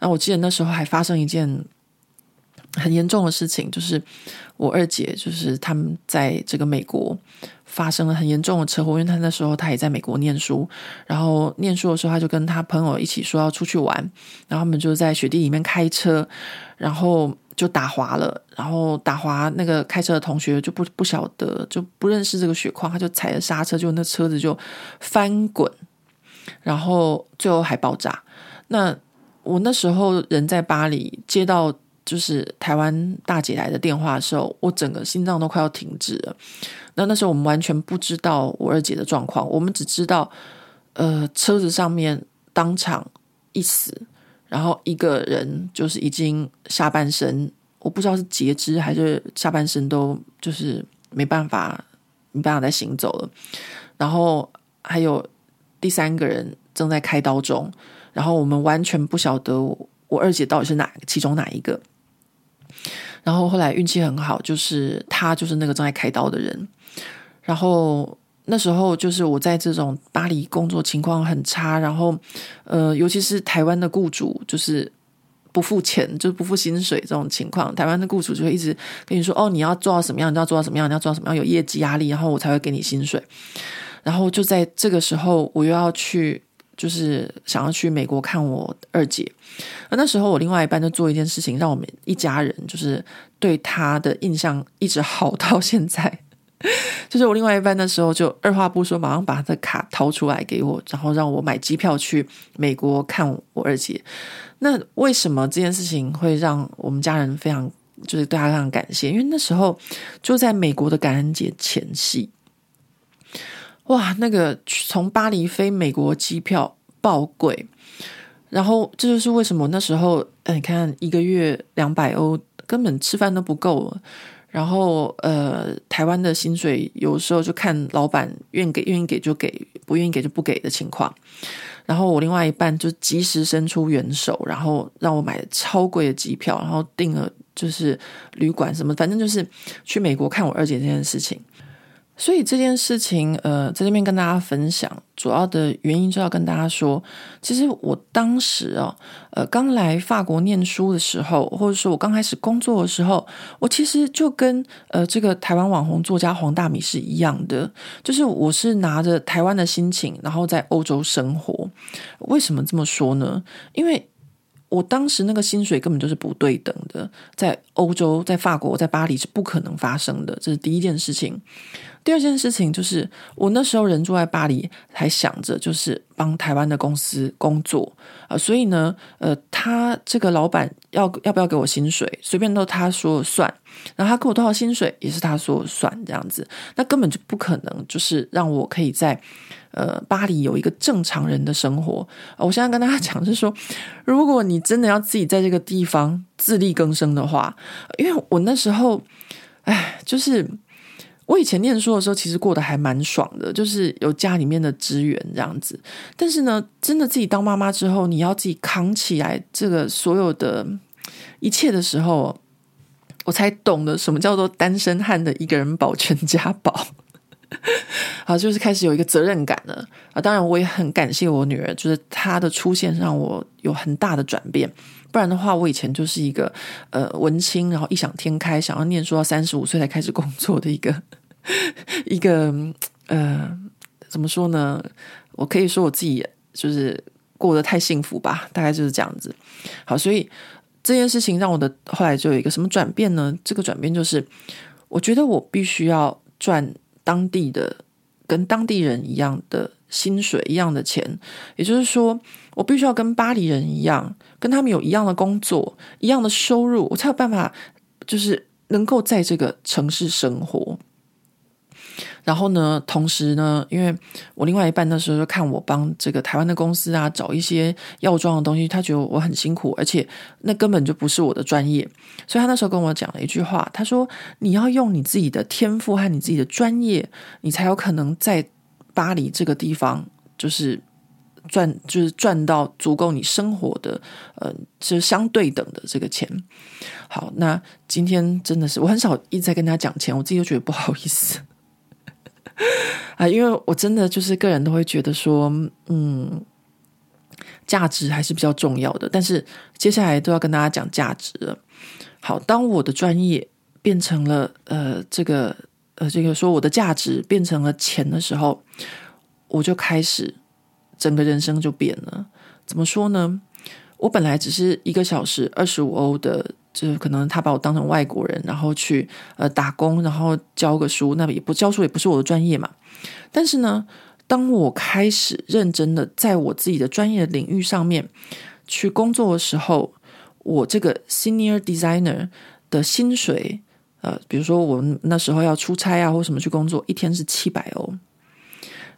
那我记得那时候还发生一件很严重的事情，就是我二姐，就是他们在这个美国。发生了很严重的车祸，因为他那时候他也在美国念书，然后念书的时候他就跟他朋友一起说要出去玩，然后他们就在雪地里面开车，然后就打滑了，然后打滑那个开车的同学就不不晓得就不认识这个雪况，他就踩了刹车，就那车子就翻滚，然后最后还爆炸。那我那时候人在巴黎，接到就是台湾大姐来的电话的时候，我整个心脏都快要停止了。那那时候我们完全不知道我二姐的状况，我们只知道，呃，车子上面当场一死，然后一个人就是已经下半身，我不知道是截肢还是下半身都就是没办法没办法再行走了，然后还有第三个人正在开刀中，然后我们完全不晓得我二姐到底是哪其中哪一个，然后后来运气很好，就是他就是那个正在开刀的人。然后那时候就是我在这种巴黎工作情况很差，然后呃，尤其是台湾的雇主就是不付钱，就是不付薪水这种情况，台湾的雇主就会一直跟你说：“哦，你要做到什么样，你要做到什么样，你要做到什么样，有业绩压力，然后我才会给你薪水。”然后就在这个时候，我又要去，就是想要去美国看我二姐。那那时候我另外一半就做一件事情，让我们一家人就是对他的印象一直好到现在。就是我另外一半的时候，就二话不说，马上把他的卡掏出来给我，然后让我买机票去美国看我二姐。那为什么这件事情会让我们家人非常，就是对他非常感谢？因为那时候就在美国的感恩节前夕，哇，那个从巴黎飞美国机票爆贵，然后这就是为什么那时候，你看一个月两百欧，根本吃饭都不够。然后，呃，台湾的薪水有时候就看老板愿给，愿意给就给，不愿意给就不给的情况。然后我另外一半就及时伸出援手，然后让我买超贵的机票，然后订了就是旅馆什么，反正就是去美国看我二姐这件事情。所以这件事情，呃，在这边跟大家分享，主要的原因就要跟大家说，其实我当时啊，呃，刚来法国念书的时候，或者说我刚开始工作的时候，我其实就跟呃这个台湾网红作家黄大米是一样的，就是我是拿着台湾的心情，然后在欧洲生活。为什么这么说呢？因为我当时那个薪水根本就是不对等的，在欧洲，在法国，在巴黎是不可能发生的，这是第一件事情。第二件事情就是，我那时候人住在巴黎，还想着就是帮台湾的公司工作啊、呃，所以呢，呃，他这个老板要要不要给我薪水，随便都他说了算，然后他给我多少薪水也是他说了算，这样子，那根本就不可能，就是让我可以在呃巴黎有一个正常人的生活。我现在跟大家讲是说，如果你真的要自己在这个地方自力更生的话，因为我那时候，哎，就是。我以前念书的时候，其实过得还蛮爽的，就是有家里面的支援这样子。但是呢，真的自己当妈妈之后，你要自己扛起来这个所有的一切的时候，我才懂得什么叫做单身汉的一个人保全家宝。好，就是开始有一个责任感了啊！当然，我也很感谢我女儿，就是她的出现让我有很大的转变。不然的话，我以前就是一个呃文青，然后异想天开，想要念书到三十五岁才开始工作的一个一个呃，怎么说呢？我可以说我自己就是过得太幸福吧，大概就是这样子。好，所以这件事情让我的后来就有一个什么转变呢？这个转变就是，我觉得我必须要赚当地的跟当地人一样的薪水，一样的钱，也就是说，我必须要跟巴黎人一样。跟他们有一样的工作，一样的收入，我才有办法，就是能够在这个城市生活。然后呢，同时呢，因为我另外一半那时候就看我帮这个台湾的公司啊找一些药妆的东西，他觉得我很辛苦，而且那根本就不是我的专业，所以他那时候跟我讲了一句话，他说：“你要用你自己的天赋和你自己的专业，你才有可能在巴黎这个地方，就是。”赚就是赚到足够你生活的，呃，是相对等的这个钱。好，那今天真的是我很少一直在跟他讲钱，我自己都觉得不好意思 啊，因为我真的就是个人都会觉得说，嗯，价值还是比较重要的。但是接下来都要跟大家讲价值了。好，当我的专业变成了呃这个呃这个说我的价值变成了钱的时候，我就开始。整个人生就变了，怎么说呢？我本来只是一个小时二十五欧的，就是可能他把我当成外国人，然后去呃打工，然后教个书，那也不教书也不是我的专业嘛。但是呢，当我开始认真的在我自己的专业领域上面去工作的时候，我这个 senior designer 的薪水，呃，比如说我那时候要出差啊或什么去工作，一天是七百欧。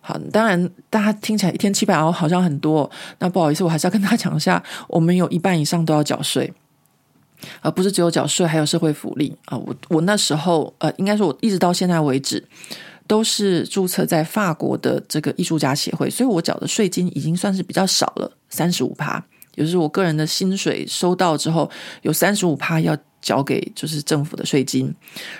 好，当然，大家听起来一天七百欧好像很多。那不好意思，我还是要跟大家讲一下，我们有一半以上都要缴税，而不是只有缴税，还有社会福利啊。我我那时候呃，应该说，我一直到现在为止，都是注册在法国的这个艺术家协会，所以我缴的税金已经算是比较少了，三十五趴。也就是我个人的薪水收到之后，有三十五趴要。交给就是政府的税金，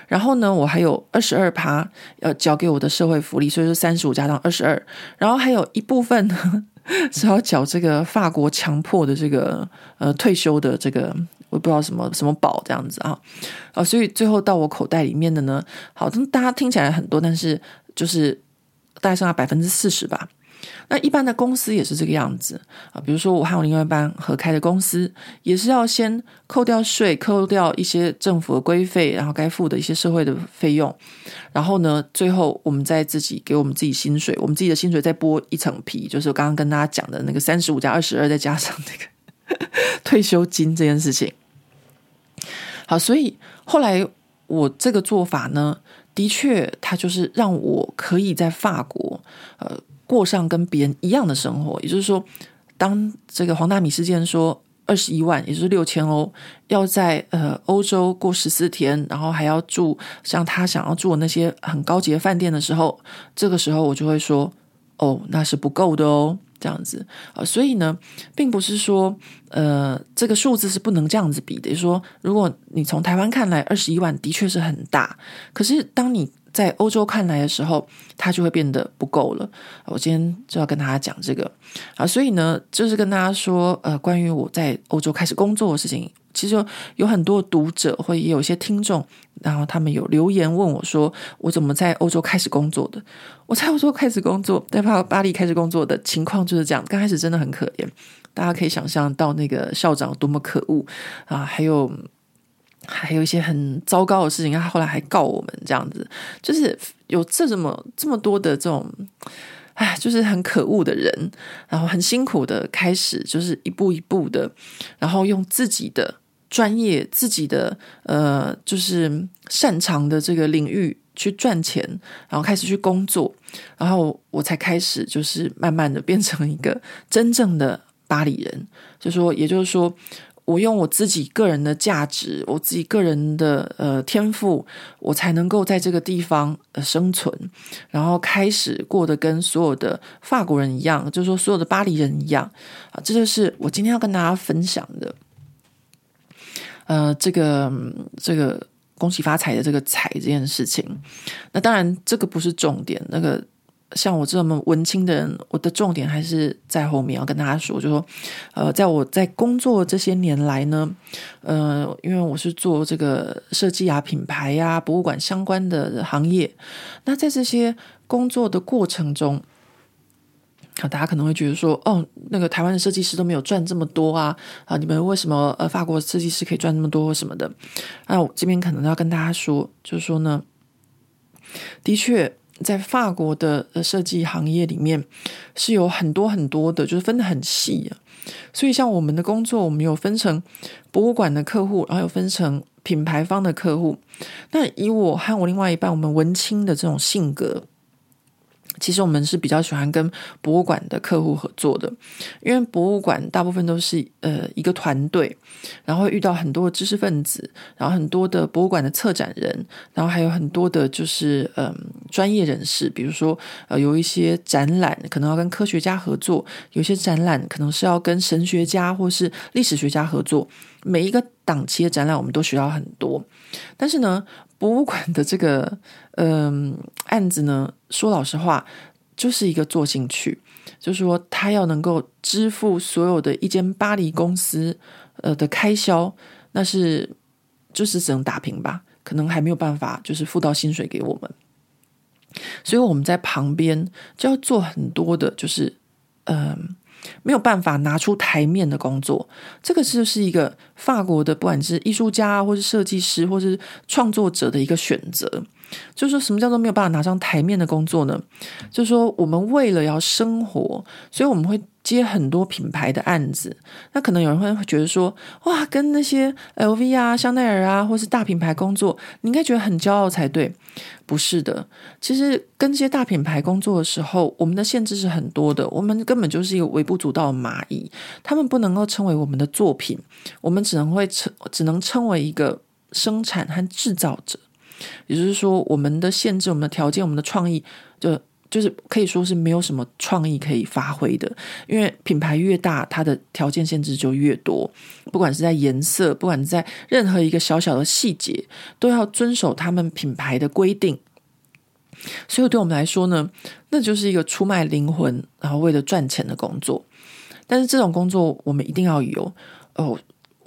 然后呢，我还有二十二趴要交给我的社会福利，所以说三十五加上二十二，然后还有一部分呢 是要缴这个法国强迫的这个呃退休的这个我不知道什么什么保这样子啊。啊，所以最后到我口袋里面的呢，好，大家听起来很多，但是就是大概剩下百分之四十吧。那一般的公司也是这个样子啊，比如说我和我另外一半合开的公司，也是要先扣掉税，扣掉一些政府的规费，然后该付的一些社会的费用，然后呢，最后我们再自己给我们自己薪水，我们自己的薪水再剥一层皮，就是我刚刚跟大家讲的那个三十五加二十二，再加上那个 退休金这件事情。好，所以后来我这个做法呢，的确，它就是让我可以在法国，呃。过上跟别人一样的生活，也就是说，当这个黄大米事件说二十一万，也就是六千欧，要在呃欧洲过十四天，然后还要住像他想要住的那些很高级的饭店的时候，这个时候我就会说，哦，那是不够的哦，这样子。啊，所以呢，并不是说呃这个数字是不能这样子比的，说，如果你从台湾看来二十一万的确是很大，可是当你在欧洲看来的时候，它就会变得不够了。我今天就要跟大家讲这个啊，所以呢，就是跟大家说，呃，关于我在欧洲开始工作的事情，其实有很多读者或也有一些听众，然后他们有留言问我说，我怎么在欧洲开始工作的？我在欧洲开始工作，在巴巴黎开始工作的情况就是这样。刚开始真的很可怜，大家可以想象到那个校长多么可恶啊，还有。还有一些很糟糕的事情，他后来还告我们，这样子，就是有这么这么多的这种，哎，就是很可恶的人，然后很辛苦的开始，就是一步一步的，然后用自己的专业、自己的呃，就是擅长的这个领域去赚钱，然后开始去工作，然后我才开始就是慢慢的变成一个真正的巴黎人，就说，也就是说。我用我自己个人的价值，我自己个人的呃天赋，我才能够在这个地方呃生存，然后开始过得跟所有的法国人一样，就是说所有的巴黎人一样啊，这就是我今天要跟大家分享的。呃，这个这个恭喜发财的这个财这件事情，那当然这个不是重点，那个。像我这么文青的人，我的重点还是在后面要跟大家说，就说，呃，在我在工作这些年来呢，呃，因为我是做这个设计啊、品牌呀、啊、博物馆相关的行业，那在这些工作的过程中，啊，大家可能会觉得说，哦，那个台湾的设计师都没有赚这么多啊，啊，你们为什么呃法国设计师可以赚那么多什么的？那我这边可能要跟大家说，就是说呢，的确。在法国的设计行业里面，是有很多很多的，就是分的很细啊。所以像我们的工作，我们有分成博物馆的客户，然后有分成品牌方的客户。那以我和我另外一半，我们文青的这种性格。其实我们是比较喜欢跟博物馆的客户合作的，因为博物馆大部分都是呃一个团队，然后遇到很多的知识分子，然后很多的博物馆的策展人，然后还有很多的就是嗯、专业人士，比如说呃有一些展览可能要跟科学家合作，有些展览可能是要跟神学家或是历史学家合作，每一个档期的展览我们都学到很多，但是呢。博物馆的这个嗯、案子呢，说老实话，就是一个做进去，就是说他要能够支付所有的一间巴黎公司呃的开销，那是就是只能打平吧，可能还没有办法就是付到薪水给我们，所以我们在旁边就要做很多的，就是嗯。没有办法拿出台面的工作，这个就是一个法国的，不管是艺术家，或是设计师，或是创作者的一个选择。就是说什么叫做没有办法拿上台面的工作呢？就是说我们为了要生活，所以我们会接很多品牌的案子。那可能有人会觉得说，哇，跟那些 LV 啊、香奈儿啊，或是大品牌工作，你应该觉得很骄傲才对。不是的，其实跟这些大品牌工作的时候，我们的限制是很多的。我们根本就是一个微不足道的蚂蚁，他们不能够称为我们的作品，我们只能会称，只能称为一个生产和制造者。也就是说，我们的限制、我们的条件、我们的创意，就就是可以说是没有什么创意可以发挥的。因为品牌越大，它的条件限制就越多。不管是在颜色，不管是在任何一个小小的细节，都要遵守他们品牌的规定。所以，对我们来说呢，那就是一个出卖灵魂，然后为了赚钱的工作。但是，这种工作我们一定要有哦。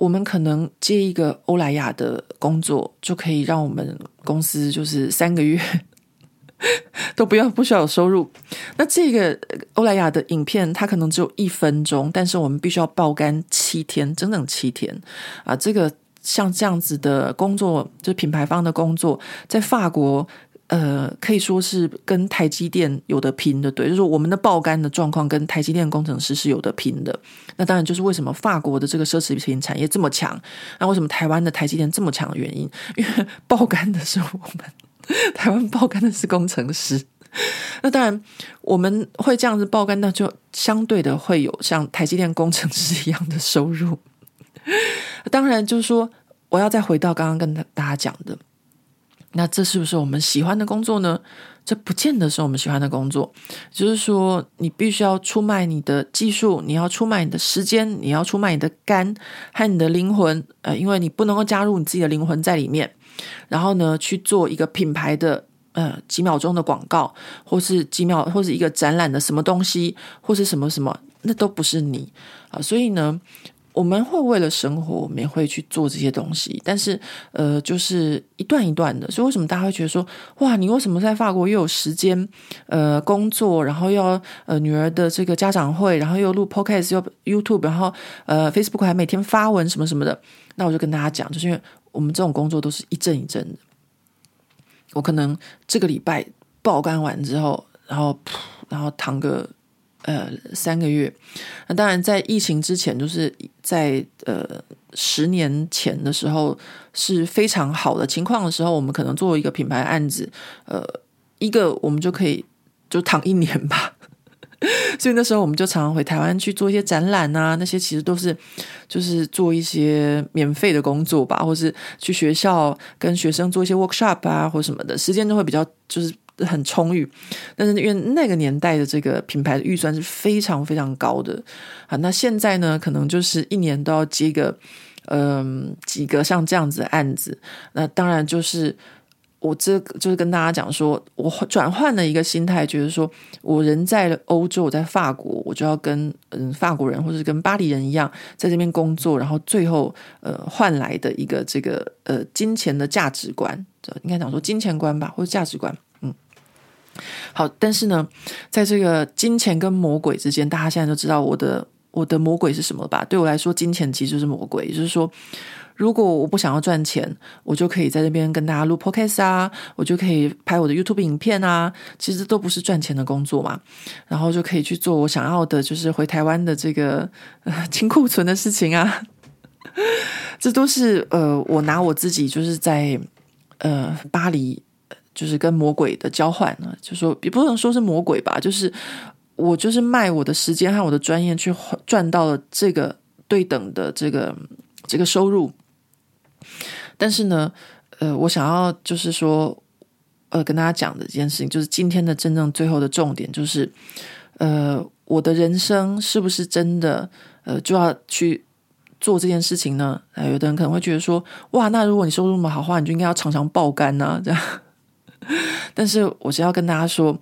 我们可能接一个欧莱雅的工作，就可以让我们公司就是三个月 都不要不需要有收入。那这个欧莱雅的影片，它可能只有一分钟，但是我们必须要爆肝七天，整整七天啊！这个像这样子的工作，就是品牌方的工作，在法国。呃，可以说是跟台积电有的拼的，对，就是我们的爆肝的状况跟台积电工程师是有的拼的。那当然就是为什么法国的这个奢侈品产业这么强，那为什么台湾的台积电这么强的原因，因为爆肝的是我们，台湾爆肝的是工程师。那当然我们会这样子爆肝，那就相对的会有像台积电工程师一样的收入。当然就是说，我要再回到刚刚跟大家讲的。那这是不是我们喜欢的工作呢？这不见得是我们喜欢的工作。就是说，你必须要出卖你的技术，你要出卖你的时间，你要出卖你的肝和你的灵魂。呃，因为你不能够加入你自己的灵魂在里面，然后呢，去做一个品牌的呃几秒钟的广告，或是几秒，或是一个展览的什么东西，或是什么什么，那都不是你啊。所以呢。我们会为了生活，我们也会去做这些东西，但是呃，就是一段一段的。所以为什么大家会觉得说，哇，你为什么在法国又有时间呃工作，然后要呃女儿的这个家长会，然后又录 Podcast，又 YouTube，然后呃 Facebook 还每天发文什么什么的？那我就跟大家讲，就是因为我们这种工作都是一阵一阵的。我可能这个礼拜爆肝完之后，然后然后躺个呃三个月。那当然，在疫情之前，就是在呃十年前的时候是非常好的情况的时候，我们可能做一个品牌案子，呃，一个我们就可以就躺一年吧。所以那时候我们就常常回台湾去做一些展览啊，那些其实都是就是做一些免费的工作吧，或是去学校跟学生做一些 workshop 啊，或什么的，时间都会比较就是很充裕。但是因为那个年代的这个品牌的预算是非常非常高的啊，那现在呢，可能就是一年都要接个嗯、几个像这样子的案子，那当然就是。我这就是跟大家讲说，我转换了一个心态，觉得说我人在欧洲，我在法国，我就要跟嗯法国人或者跟巴黎人一样，在这边工作，然后最后呃换来的一个这个呃金钱的价值观，应该讲说金钱观吧，或者价值观，好，但是呢，在这个金钱跟魔鬼之间，大家现在都知道我的我的魔鬼是什么吧？对我来说，金钱其实就是魔鬼，也就是说。如果我不想要赚钱，我就可以在这边跟大家录 podcast 啊，我就可以拍我的 YouTube 影片啊，其实都不是赚钱的工作嘛。然后就可以去做我想要的，就是回台湾的这个呃 清库存的事情啊。这都是呃，我拿我自己就是在呃巴黎，就是跟魔鬼的交换呢，就说也不能说是魔鬼吧，就是我就是卖我的时间和我的专业去赚到了这个对等的这个这个收入。但是呢，呃，我想要就是说，呃，跟大家讲的这件事情，就是今天的真正最后的重点，就是，呃，我的人生是不是真的，呃，就要去做这件事情呢？呃，有的人可能会觉得说，哇，那如果你收入那么好的话，你就应该要常常爆肝呐，这样。但是我只要跟大家说。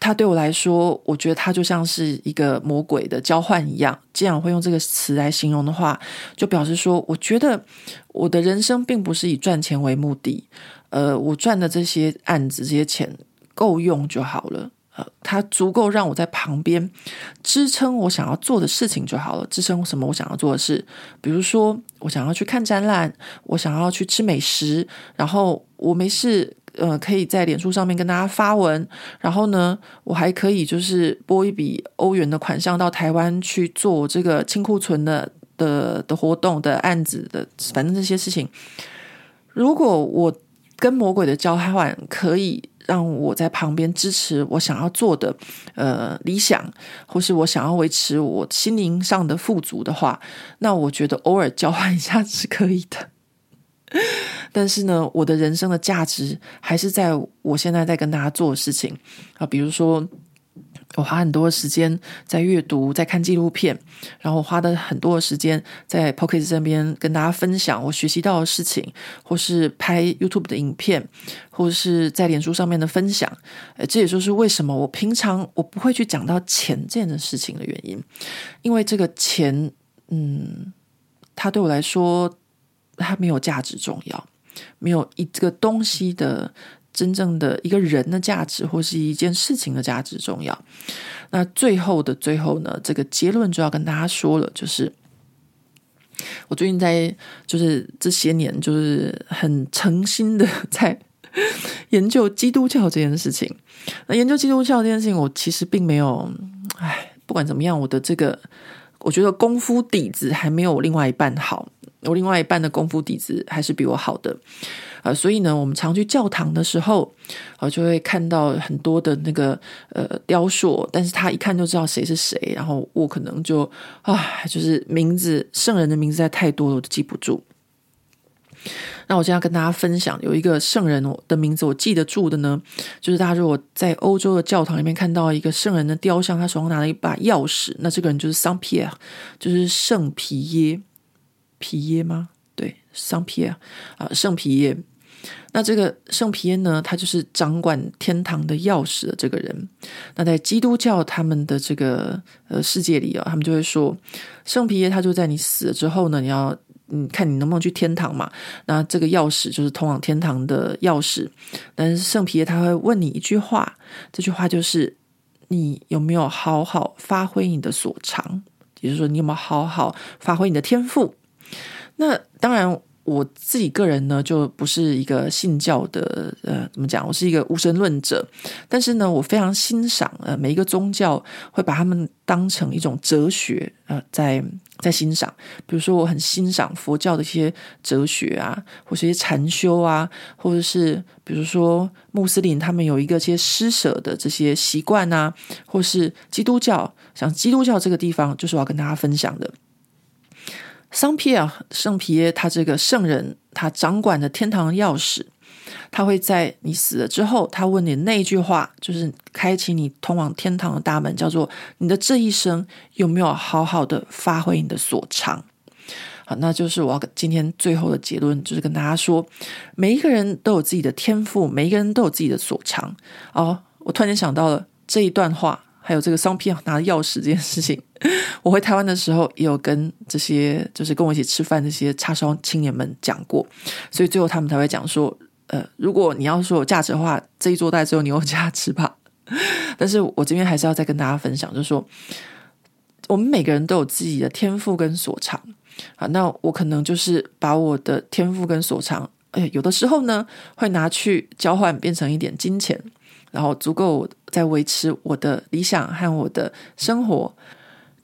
他对我来说，我觉得他就像是一个魔鬼的交换一样。既然我会用这个词来形容的话，就表示说，我觉得我的人生并不是以赚钱为目的。呃，我赚的这些案子、这些钱够用就好了。呃，它足够让我在旁边支撑我想要做的事情就好了。支撑什么？我想要做的事，比如说我想要去看展览，我想要去吃美食，然后我没事。呃，可以在脸书上面跟大家发文，然后呢，我还可以就是拨一笔欧元的款项到台湾去做这个清库存的的的活动的案子的，反正这些事情。如果我跟魔鬼的交换可以让我在旁边支持我想要做的呃理想，或是我想要维持我心灵上的富足的话，那我觉得偶尔交换一下是可以的。但是呢，我的人生的价值还是在我现在在跟大家做的事情啊，比如说我花很多时间在阅读，在看纪录片，然后花的很多时间在 Podcast 这边跟大家分享我学习到的事情，或是拍 YouTube 的影片，或是在脸书上面的分享。诶，这也就是为什么我平常我不会去讲到钱这件事情的原因，因为这个钱，嗯，它对我来说。它没有价值重要，没有一这个东西的真正的一个人的价值，或是一件事情的价值重要。那最后的最后呢，这个结论就要跟大家说了，就是我最近在就是这些年就是很诚心的在研究基督教这件事情。那研究基督教这件事情，我其实并没有，哎，不管怎么样，我的这个我觉得功夫底子还没有另外一半好。我另外一半的功夫底子还是比我好的，呃，所以呢，我们常去教堂的时候，呃，就会看到很多的那个呃雕塑，但是他一看就知道谁是谁，然后我可能就啊，就是名字圣人的名字在太多了，我都记不住。那我现在跟大家分享，有一个圣人的名字我记得住的呢，就是大家如果在欧洲的教堂里面看到一个圣人的雕像，他手上拿了一把钥匙，那这个人就是桑皮尔，就是圣皮耶。皮耶吗？对，圣皮耶啊，圣皮耶。那这个圣皮耶呢，他就是掌管天堂的钥匙的这个人。那在基督教他们的这个呃世界里啊，他们就会说，圣皮耶他就在你死了之后呢，你要嗯看你能不能去天堂嘛。那这个钥匙就是通往天堂的钥匙。但是圣皮耶他会问你一句话，这句话就是你有没有好好发挥你的所长，也就是说你有没有好好发挥你的天赋。那当然，我自己个人呢，就不是一个信教的，呃，怎么讲？我是一个无神论者。但是呢，我非常欣赏呃每一个宗教会把他们当成一种哲学，呃，在在欣赏。比如说，我很欣赏佛教的一些哲学啊，或是一些禅修啊，或者是比如说穆斯林他们有一个些施舍的这些习惯啊，或是基督教，像基督教这个地方，就是我要跟大家分享的。桑皮尔圣皮耶，他这个圣人，他掌管着天堂钥匙。他会在你死了之后，他问你那一句话，就是开启你通往天堂的大门，叫做“你的这一生有没有好好的发挥你的所长？”好，那就是我要今天最后的结论，就是跟大家说，每一个人都有自己的天赋，每一个人都有自己的所长。哦，我突然间想到了这一段话。还有这个桑皮拿钥匙这件事情，我回台湾的时候也有跟这些就是跟我一起吃饭这些叉烧青年们讲过，所以最后他们才会讲说，呃，如果你要说有价值的话，这一桌大概只有你有价值吧。但是我这边还是要再跟大家分享，就是说，我们每个人都有自己的天赋跟所长啊。那我可能就是把我的天赋跟所长，哎，有的时候呢会拿去交换，变成一点金钱。然后足够在维持我的理想和我的生活，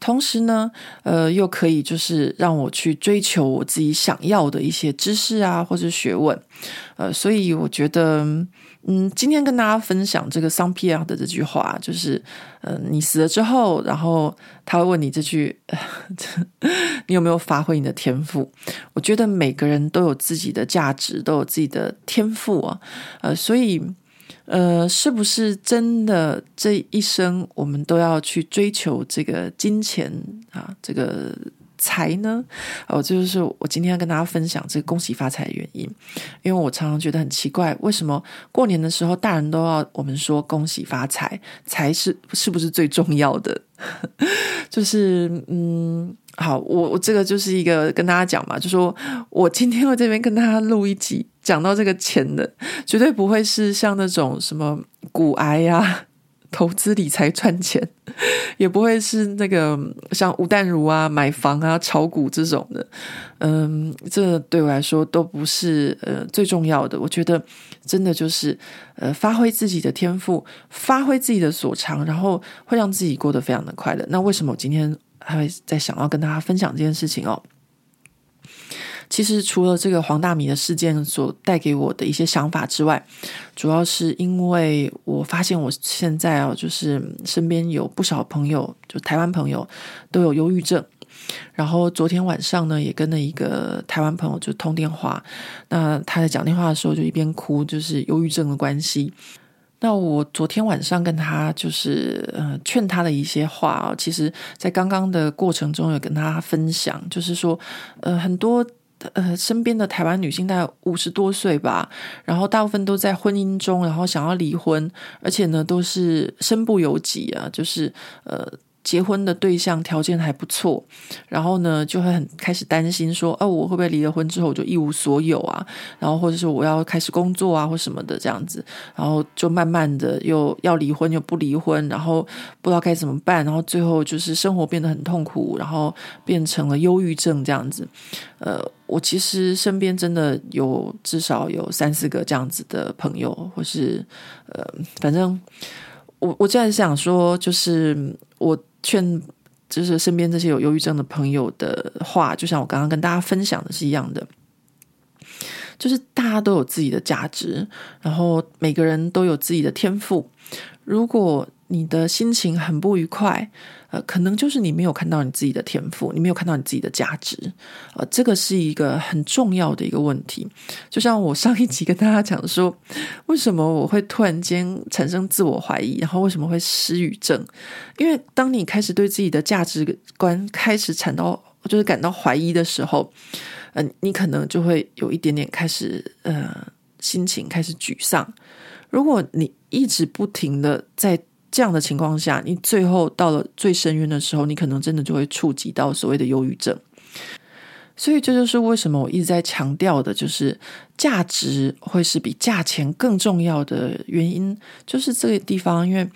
同时呢，呃，又可以就是让我去追求我自己想要的一些知识啊，或者学问，呃，所以我觉得，嗯，今天跟大家分享这个桑皮耶的这句话，就是，嗯、你死了之后，然后他会问你这句，你有没有发挥你的天赋？我觉得每个人都有自己的价值，都有自己的天赋啊，呃，所以。呃，是不是真的这一生我们都要去追求这个金钱啊，这个财呢？哦，这就是我今天要跟大家分享这个恭喜发财的原因。因为我常常觉得很奇怪，为什么过年的时候大人都要我们说恭喜发财，财是是不是最重要的？就是嗯。好，我我这个就是一个跟大家讲嘛，就说我今天我这边跟大家录一集，讲到这个钱的，绝对不会是像那种什么股癌呀、投资理财赚钱，也不会是那个像吴淡如啊买房啊炒股这种的，嗯，这对我来说都不是呃最重要的。我觉得真的就是呃发挥自己的天赋，发挥自己的所长，然后会让自己过得非常的快乐。那为什么我今天？还会在想要跟大家分享这件事情哦。其实除了这个黄大米的事件所带给我的一些想法之外，主要是因为我发现我现在哦，就是身边有不少朋友，就台湾朋友都有忧郁症。然后昨天晚上呢，也跟了一个台湾朋友就通电话，那他在讲电话的时候就一边哭，就是忧郁症的关系。那我昨天晚上跟他就是呃劝他的一些话啊，其实在刚刚的过程中有跟他分享，就是说呃很多呃身边的台湾女性大概五十多岁吧，然后大部分都在婚姻中，然后想要离婚，而且呢都是身不由己啊，就是呃。结婚的对象条件还不错，然后呢，就会很开始担心说，哦，我会不会离了婚之后我就一无所有啊？然后或者是我要开始工作啊，或什么的这样子，然后就慢慢的又要离婚又不离婚，然后不知道该怎么办，然后最后就是生活变得很痛苦，然后变成了忧郁症这样子。呃，我其实身边真的有至少有三四个这样子的朋友，或是呃，反正我我现在想说，就是我。劝就是身边这些有忧郁症的朋友的话，就像我刚刚跟大家分享的是一样的，就是大家都有自己的价值，然后每个人都有自己的天赋。如果你的心情很不愉快，呃，可能就是你没有看到你自己的天赋，你没有看到你自己的价值，呃，这个是一个很重要的一个问题。就像我上一集跟大家讲说，为什么我会突然间产生自我怀疑，然后为什么会失语症？因为当你开始对自己的价值观开始产到，就是感到怀疑的时候，嗯、你可能就会有一点点开始，呃，心情开始沮丧。如果你一直不停的在这样的情况下，你最后到了最深渊的时候，你可能真的就会触及到所谓的忧郁症。所以这就是为什么我一直在强调的，就是价值会是比价钱更重要的原因，就是这个地方，因为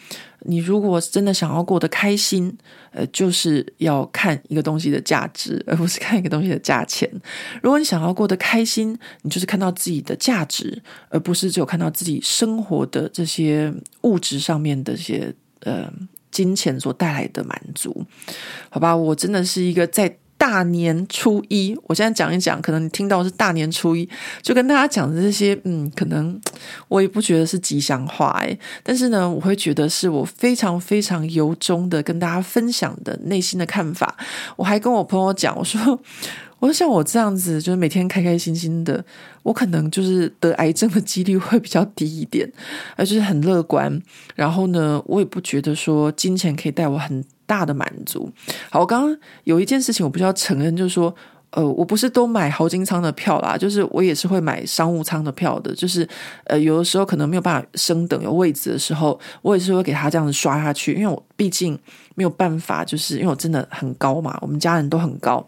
你如果真的想要过得开心，呃，就是要看一个东西的价值，而不是看一个东西的价钱。如果你想要过得开心，你就是看到自己的价值，而不是只有看到自己生活的这些物质上面的这些呃。金钱所带来的满足，好吧，我真的是一个在大年初一，我现在讲一讲，可能你听到是大年初一，就跟大家讲的这些，嗯，可能 我也不觉得是吉祥话诶，但是呢，我会觉得是我非常非常由衷的跟大家分享的内心的看法。我还跟我朋友讲，我说。我说像我这样子，就是每天开开心心的，我可能就是得癌症的几率会比较低一点，而就是很乐观。然后呢，我也不觉得说金钱可以带我很大的满足。好，我刚刚有一件事情我必须要承认，就是说，呃，我不是都买豪金舱的票啦，就是我也是会买商务舱的票的。就是呃，有的时候可能没有办法升等有位置的时候，我也是会给他这样子刷下去，因为我毕竟没有办法，就是因为我真的很高嘛，我们家人都很高。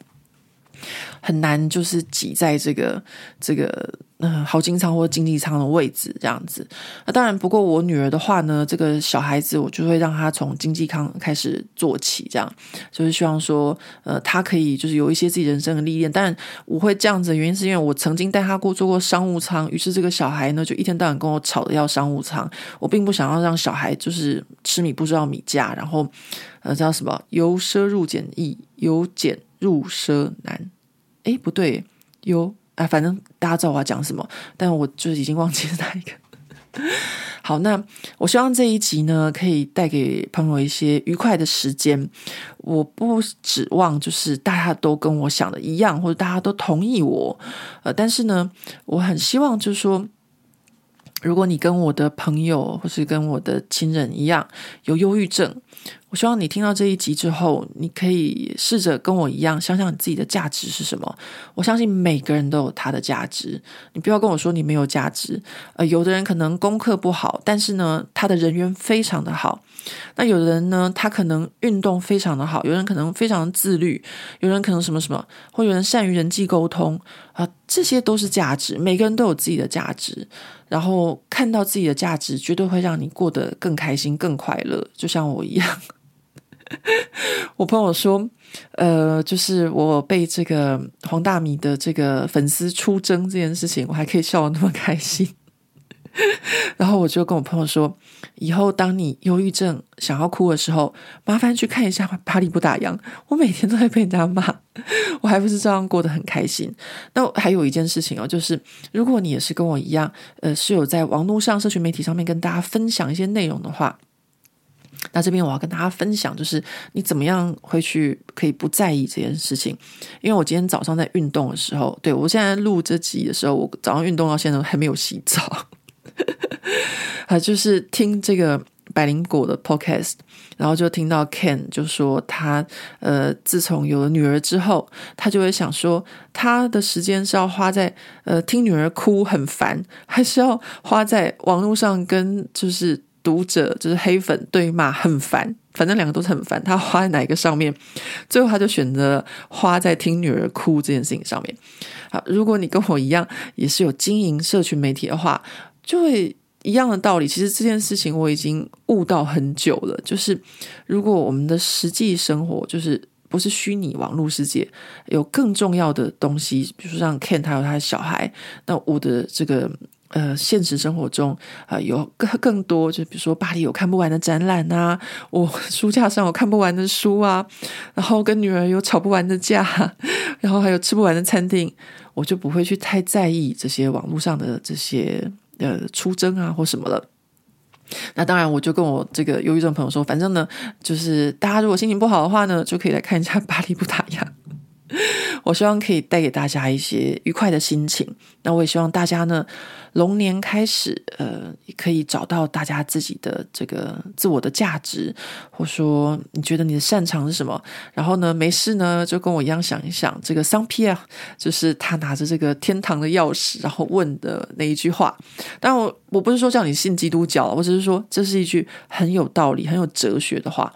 很难，就是挤在这个这个嗯豪金舱或经济舱的位置这样子。那当然，不过我女儿的话呢，这个小孩子我就会让她从经济舱开始做起，这样就是希望说，呃，她可以就是有一些自己人生的历练。但我会这样子的原因是因为我曾经带她过坐过商务舱，于是这个小孩呢就一天到晚跟我吵着要商务舱。我并不想要让小孩就是吃米不知道米价，然后呃叫什么由奢入俭易，由俭入奢难。诶，不对，有 啊，反正大家知道我要讲什么，但我就是已经忘记是哪一个。好，那我希望这一集呢，可以带给朋友一些愉快的时间。我不指望就是大家都跟我想的一样，或者大家都同意我，呃，但是呢，我很希望就是说，如果你跟我的朋友或是跟我的亲人一样有忧郁症。我希望你听到这一集之后，你可以试着跟我一样，想想你自己的价值是什么。我相信每个人都有他的价值，你不要跟我说你没有价值。呃，有的人可能功课不好，但是呢，他的人缘非常的好。那有的人呢，他可能运动非常的好，有人可能非常自律，有人可能什么什么，或有人善于人际沟通啊，这些都是价值。每个人都有自己的价值，然后看到自己的价值，绝对会让你过得更开心、更快乐，就像我一样。我朋友说，呃，就是我被这个黄大米的这个粉丝出征这件事情，我还可以笑得那么开心。然后我就跟我朋友说，以后当你忧郁症想要哭的时候，麻烦去看一下巴黎不打烊。我每天都在被人家骂，我还不是照样过得很开心。那还有一件事情哦，就是如果你也是跟我一样，呃，是有在网络上、社群媒体上面跟大家分享一些内容的话。那这边我要跟大家分享，就是你怎么样会去可以不在意这件事情。因为我今天早上在运动的时候，对，我现在录这集的时候，我早上运动到现在还没有洗澡，啊，就是听这个百灵果的 podcast，然后就听到 Ken 就说他呃，自从有了女儿之后，他就会想说，他的时间是要花在呃听女儿哭很烦，还是要花在网络上跟就是。读者就是黑粉对骂很烦，反正两个都是很烦。他花在哪一个上面？最后他就选择花在听女儿哭这件事情上面。好，如果你跟我一样也是有经营社群媒体的话，就会一样的道理。其实这件事情我已经悟到很久了，就是如果我们的实际生活就是不是虚拟网络世界，有更重要的东西，比如说像 Ken 他有他的小孩，那我的这个。呃，现实生活中啊、有更更多，就比如说巴黎有看不完的展览啊，我 书架上有看不完的书啊，然后跟女儿有吵不完的架，然后还有吃不完的餐厅，我就不会去太在意这些网络上的这些呃出征啊或什么了。那当然，我就跟我这个忧郁症朋友说，反正呢，就是大家如果心情不好的话呢，就可以来看一下巴黎不打烊。我希望可以带给大家一些愉快的心情。那我也希望大家呢，龙年开始，呃，可以找到大家自己的这个自我的价值，或说你觉得你的擅长是什么？然后呢，没事呢，就跟我一样想一想，这个桑皮啊，就是他拿着这个天堂的钥匙，然后问的那一句话。但我我不是说叫你信基督教，我只是说这是一句很有道理、很有哲学的话。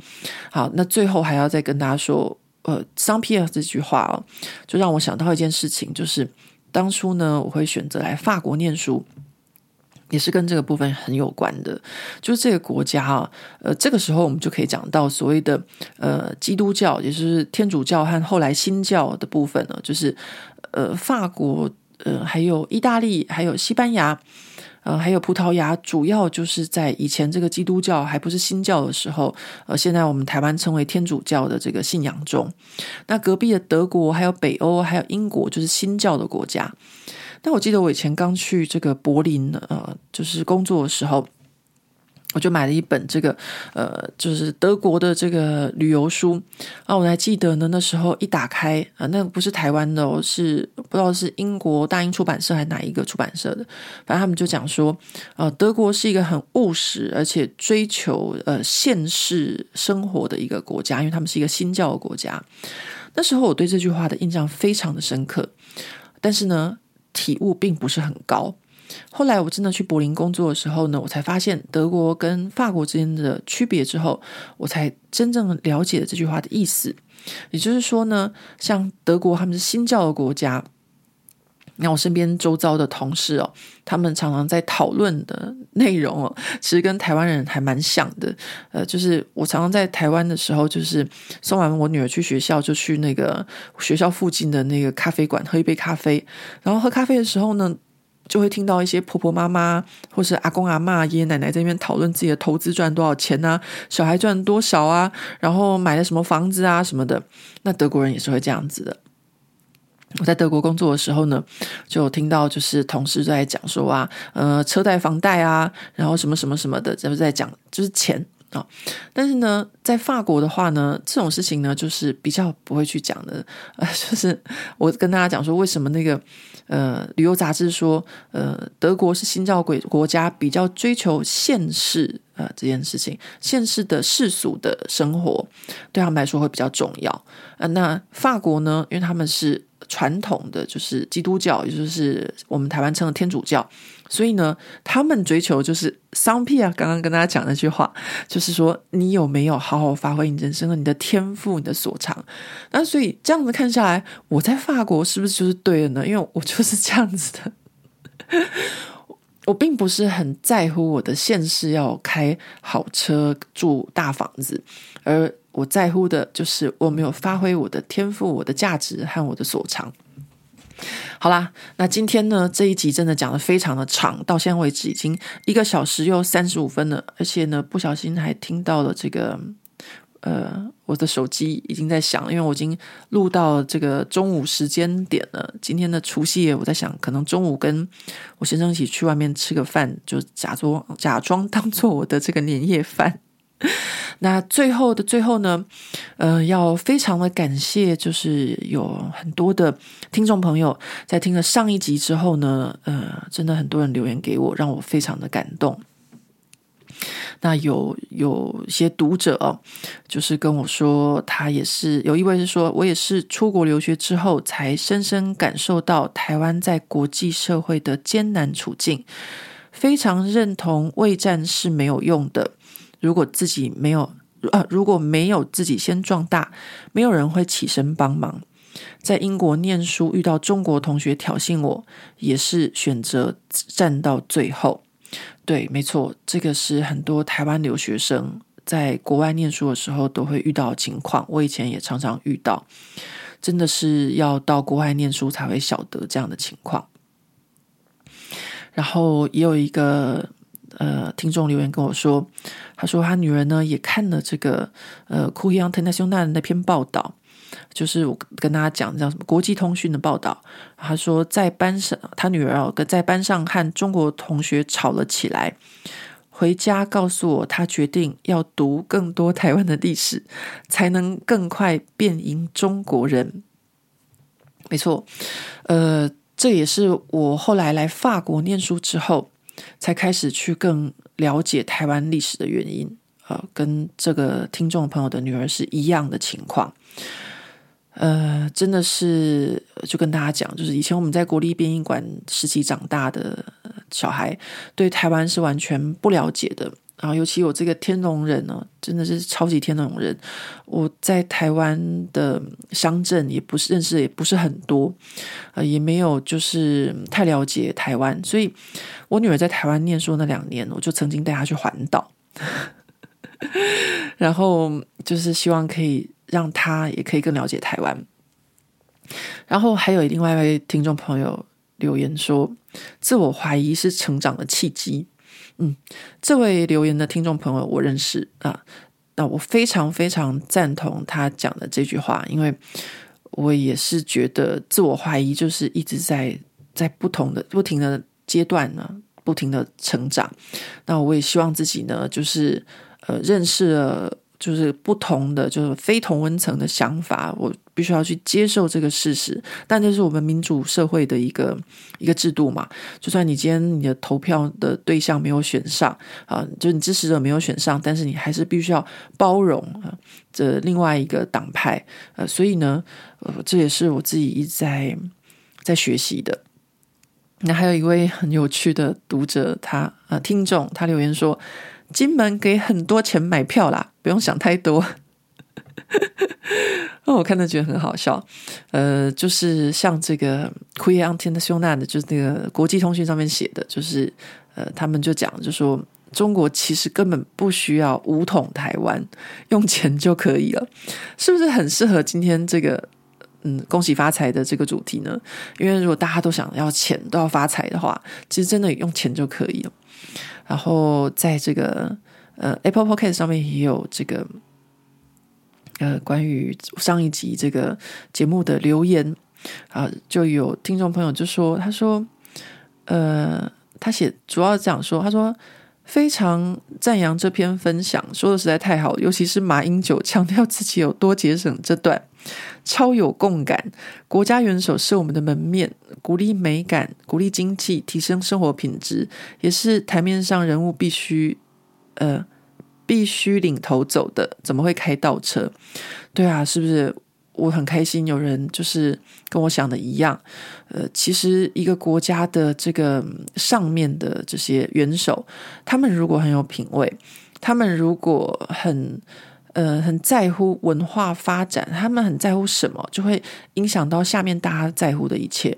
好，那最后还要再跟大家说。呃，Saint-Pierre 这句话哦，就让我想到一件事情，就是当初呢，我会选择来法国念书，也是跟这个部分很有关的。就是这个国家啊，呃，这个时候我们就可以讲到所谓的呃基督教，也就是天主教和后来新教的部分呢，就是呃法国，呃还有意大利，还有西班牙。呃，还有葡萄牙，主要就是在以前这个基督教还不是新教的时候，呃，现在我们台湾称为天主教的这个信仰中。那隔壁的德国，还有北欧，还有英国，就是新教的国家。那我记得我以前刚去这个柏林，呃，就是工作的时候。我就买了一本这个，呃，就是德国的这个旅游书啊。我还记得呢，那时候一打开啊，那个不是台湾的哦，是不知道是英国大英出版社还是哪一个出版社的。反正他们就讲说，呃，德国是一个很务实而且追求呃现世生活的一个国家，因为他们是一个新教的国家。那时候我对这句话的印象非常的深刻，但是呢，体悟并不是很高。后来我真的去柏林工作的时候呢，我才发现德国跟法国之间的区别之后，我才真正了解了这句话的意思。也就是说呢，像德国他们是新教的国家，那我身边周遭的同事哦，他们常常在讨论的内容哦，其实跟台湾人还蛮像的。呃，就是我常常在台湾的时候，就是送完我女儿去学校，就去那个学校附近的那个咖啡馆喝一杯咖啡，然后喝咖啡的时候呢。就会听到一些婆婆妈妈或是阿公阿嬷、爷爷奶奶在那边讨论自己的投资赚多少钱啊，小孩赚多少啊，然后买了什么房子啊什么的。那德国人也是会这样子的。我在德国工作的时候呢，就听到就是同事在讲说啊，呃，车贷、房贷啊，然后什么什么什么的，就是在讲就是钱啊。但是呢，在法国的话呢，这种事情呢，就是比较不会去讲的。呃，就是我跟大家讲说，为什么那个。呃，旅游杂志说，呃，德国是新教国国家，比较追求现世呃这件事情，现世的世俗的生活对他们来说会比较重要。呃，那法国呢，因为他们是传统的，就是基督教，也就是我们台湾称的天主教。所以呢，他们追求就是 Saint-Pierre 刚刚跟大家讲那句话，就是说你有没有好好发挥你人生的你的天赋、你的所长？那所以这样子看下来，我在法国是不是就是对的呢？因为我就是这样子的，我并不是很在乎我的现世要开好车、住大房子，而我在乎的就是我没有发挥我的天赋、我的价值和我的所长。好啦，那今天呢，这一集真的讲的非常的长，到现在为止已经一个小时又三十五分了，而且呢，不小心还听到了这个，呃，我的手机已经在响，因为我已经录到这个中午时间点了。今天的除夕夜，我在想，可能中午跟我先生一起去外面吃个饭，就假装假装当做我的这个年夜饭。那最后的最后呢，呃，要非常的感谢，就是有很多的听众朋友在听了上一集之后呢，呃，真的很多人留言给我，让我非常的感动。那有有些读者，就是跟我说，他也是有一位是说，我也是出国留学之后，才深深感受到台湾在国际社会的艰难处境，非常认同未战是没有用的。如果自己没有啊，如果没有自己先壮大，没有人会起身帮忙。在英国念书，遇到中国同学挑衅我，也是选择站到最后。对，没错，这个是很多台湾留学生在国外念书的时候都会遇到的情况。我以前也常常遇到，真的是要到国外念书才会晓得这样的情况。然后也有一个。呃，听众留言跟我说，他说他女儿呢也看了这个呃《Courrier International》的那篇报道，就是我跟大家讲叫什么国际通讯的报道。他说在班上，他女儿哦跟在班上和中国同学吵了起来，回家告诉我，他决定要读更多台湾的历史，才能更快变赢中国人。没错，呃，这也是我后来来法国念书之后。才开始去更了解台湾历史的原因，呃，跟这个听众朋友的女儿是一样的情况，呃，真的是就跟大家讲，就是以前我们在国立殡仪馆时期长大的小孩，对台湾是完全不了解的，然后尤其我这个天龙人呢，真的是超级天龙人。我在台湾的乡镇也不是认识，也不是很多，呃，也没有就是太了解台湾。所以我女儿在台湾念书那两年，我就曾经带她去环岛，然后就是希望可以让她也可以更了解台湾。然后还有另外一位听众朋友留言说：“自我怀疑是成长的契机。”嗯，这位留言的听众朋友我认识啊，那我非常非常赞同他讲的这句话，因为我也是觉得自我怀疑就是一直在在不同的不停的阶段呢，不停的成长。那我也希望自己呢，就是呃认识了。就是不同的，就是非同温层的想法，我必须要去接受这个事实。但这是我们民主社会的一个一个制度嘛。就算你今天你的投票的对象没有选上啊，就是你支持者没有选上，但是你还是必须要包容啊这另外一个党派。呃，所以呢，呃，这也是我自己一直在在学习的。那还有一位很有趣的读者，他呃听众，他留言说。金门给很多钱买票啦，不用想太多。哦，我看到觉得很好笑。呃，就是像这个 Queer International 的，就是那个国际通讯上面写的，就是呃，他们就讲，就说中国其实根本不需要武统台湾，用钱就可以了，是不是很适合今天这个嗯恭喜发财的这个主题呢？因为如果大家都想要钱，都要发财的话，其实真的用钱就可以了。然后在这个呃 Apple Podcast 上面也有这个呃关于上一集这个节目的留言啊，就有听众朋友就说，他说呃他写主要这样说，他说非常赞扬这篇分享，说的实在太好，尤其是马英九强调自己有多节省这段。超有共感，国家元首是我们的门面，鼓励美感，鼓励经济，提升生活品质，也是台面上人物必须，呃，必须领头走的。怎么会开倒车？对啊，是不是？我很开心，有人就是跟我想的一样。呃，其实一个国家的这个上面的这些元首，他们如果很有品味，他们如果很。呃，很在乎文化发展，他们很在乎什么，就会影响到下面大家在乎的一切。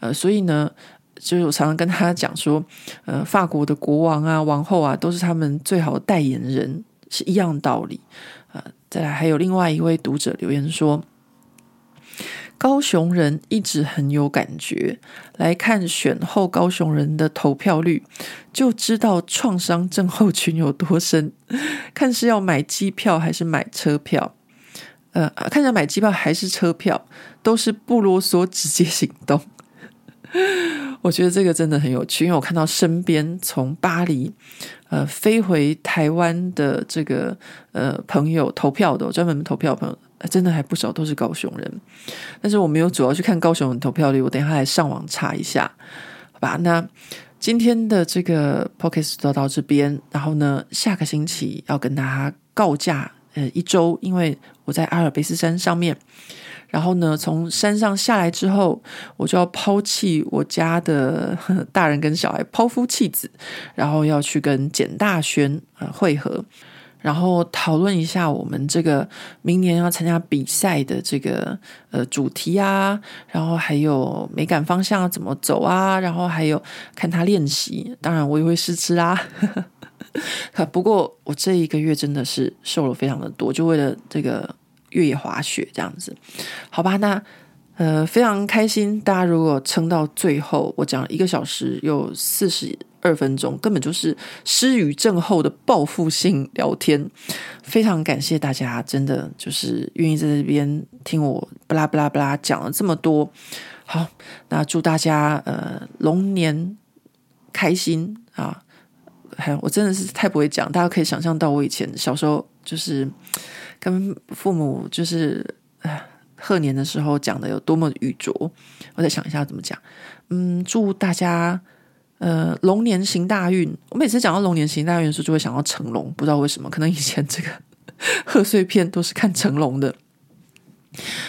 呃，所以呢，就是我常常跟他讲说，呃，法国的国王啊、王后啊，都是他们最好的代言人，是一样道理。呃，再来，还有另外一位读者留言说。高雄人一直很有感觉，来看选后高雄人的投票率，就知道创伤症候群有多深。看是要买机票还是买车票，呃，看是要买机票还是车票，都是不啰嗦，直接行动。我觉得这个真的很有趣，因为我看到身边从巴黎呃飞回台湾的这个呃朋友投票的，专门投票朋友。真的还不少都是高雄人，但是我没有主要去看高雄人投票率，我等一下来上网查一下，好吧？那今天的这个 podcast 就到这边，然后呢，下个星期要跟大家告假呃一周，因为我在阿尔卑斯山上面，然后呢，从山上下来之后，我就要抛弃我家的大人跟小孩，抛夫弃子，然后要去跟简大轩呃会合。然后讨论一下我们这个明年要参加比赛的这个呃主题啊，然后还有美感方向要怎么走啊，然后还有看他练习，当然我也会试吃啦。不过我这一个月真的是瘦了非常的多，就为了这个越野滑雪这样子，好吧？那呃非常开心，大家如果撑到最后，我讲一个小时有四十。二分钟根本就是失语症后的报复性聊天，非常感谢大家，真的就是愿意在这边听我巴拉巴拉巴拉讲了这么多。好，那祝大家呃龙年开心啊！还我真的是太不会讲，大家可以想象到我以前小时候就是跟父母就是贺年的时候讲的有多么语拙。我再想一下怎么讲。嗯，祝大家。呃，龙年行大运。我每次讲到龙年行大运的时候，就会想到成龙，不知道为什么，可能以前这个贺岁片都是看成龙的。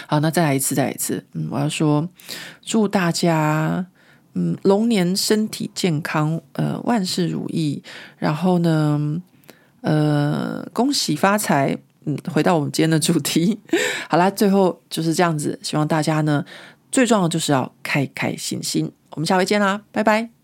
好，那再来一次，再来一次。嗯，我要说，祝大家，嗯，龙年身体健康，呃，万事如意。然后呢，呃，恭喜发财。嗯，回到我们今天的主题，好啦，最后就是这样子，希望大家呢，最重要的就是要开开心心。我们下回见啦，拜拜。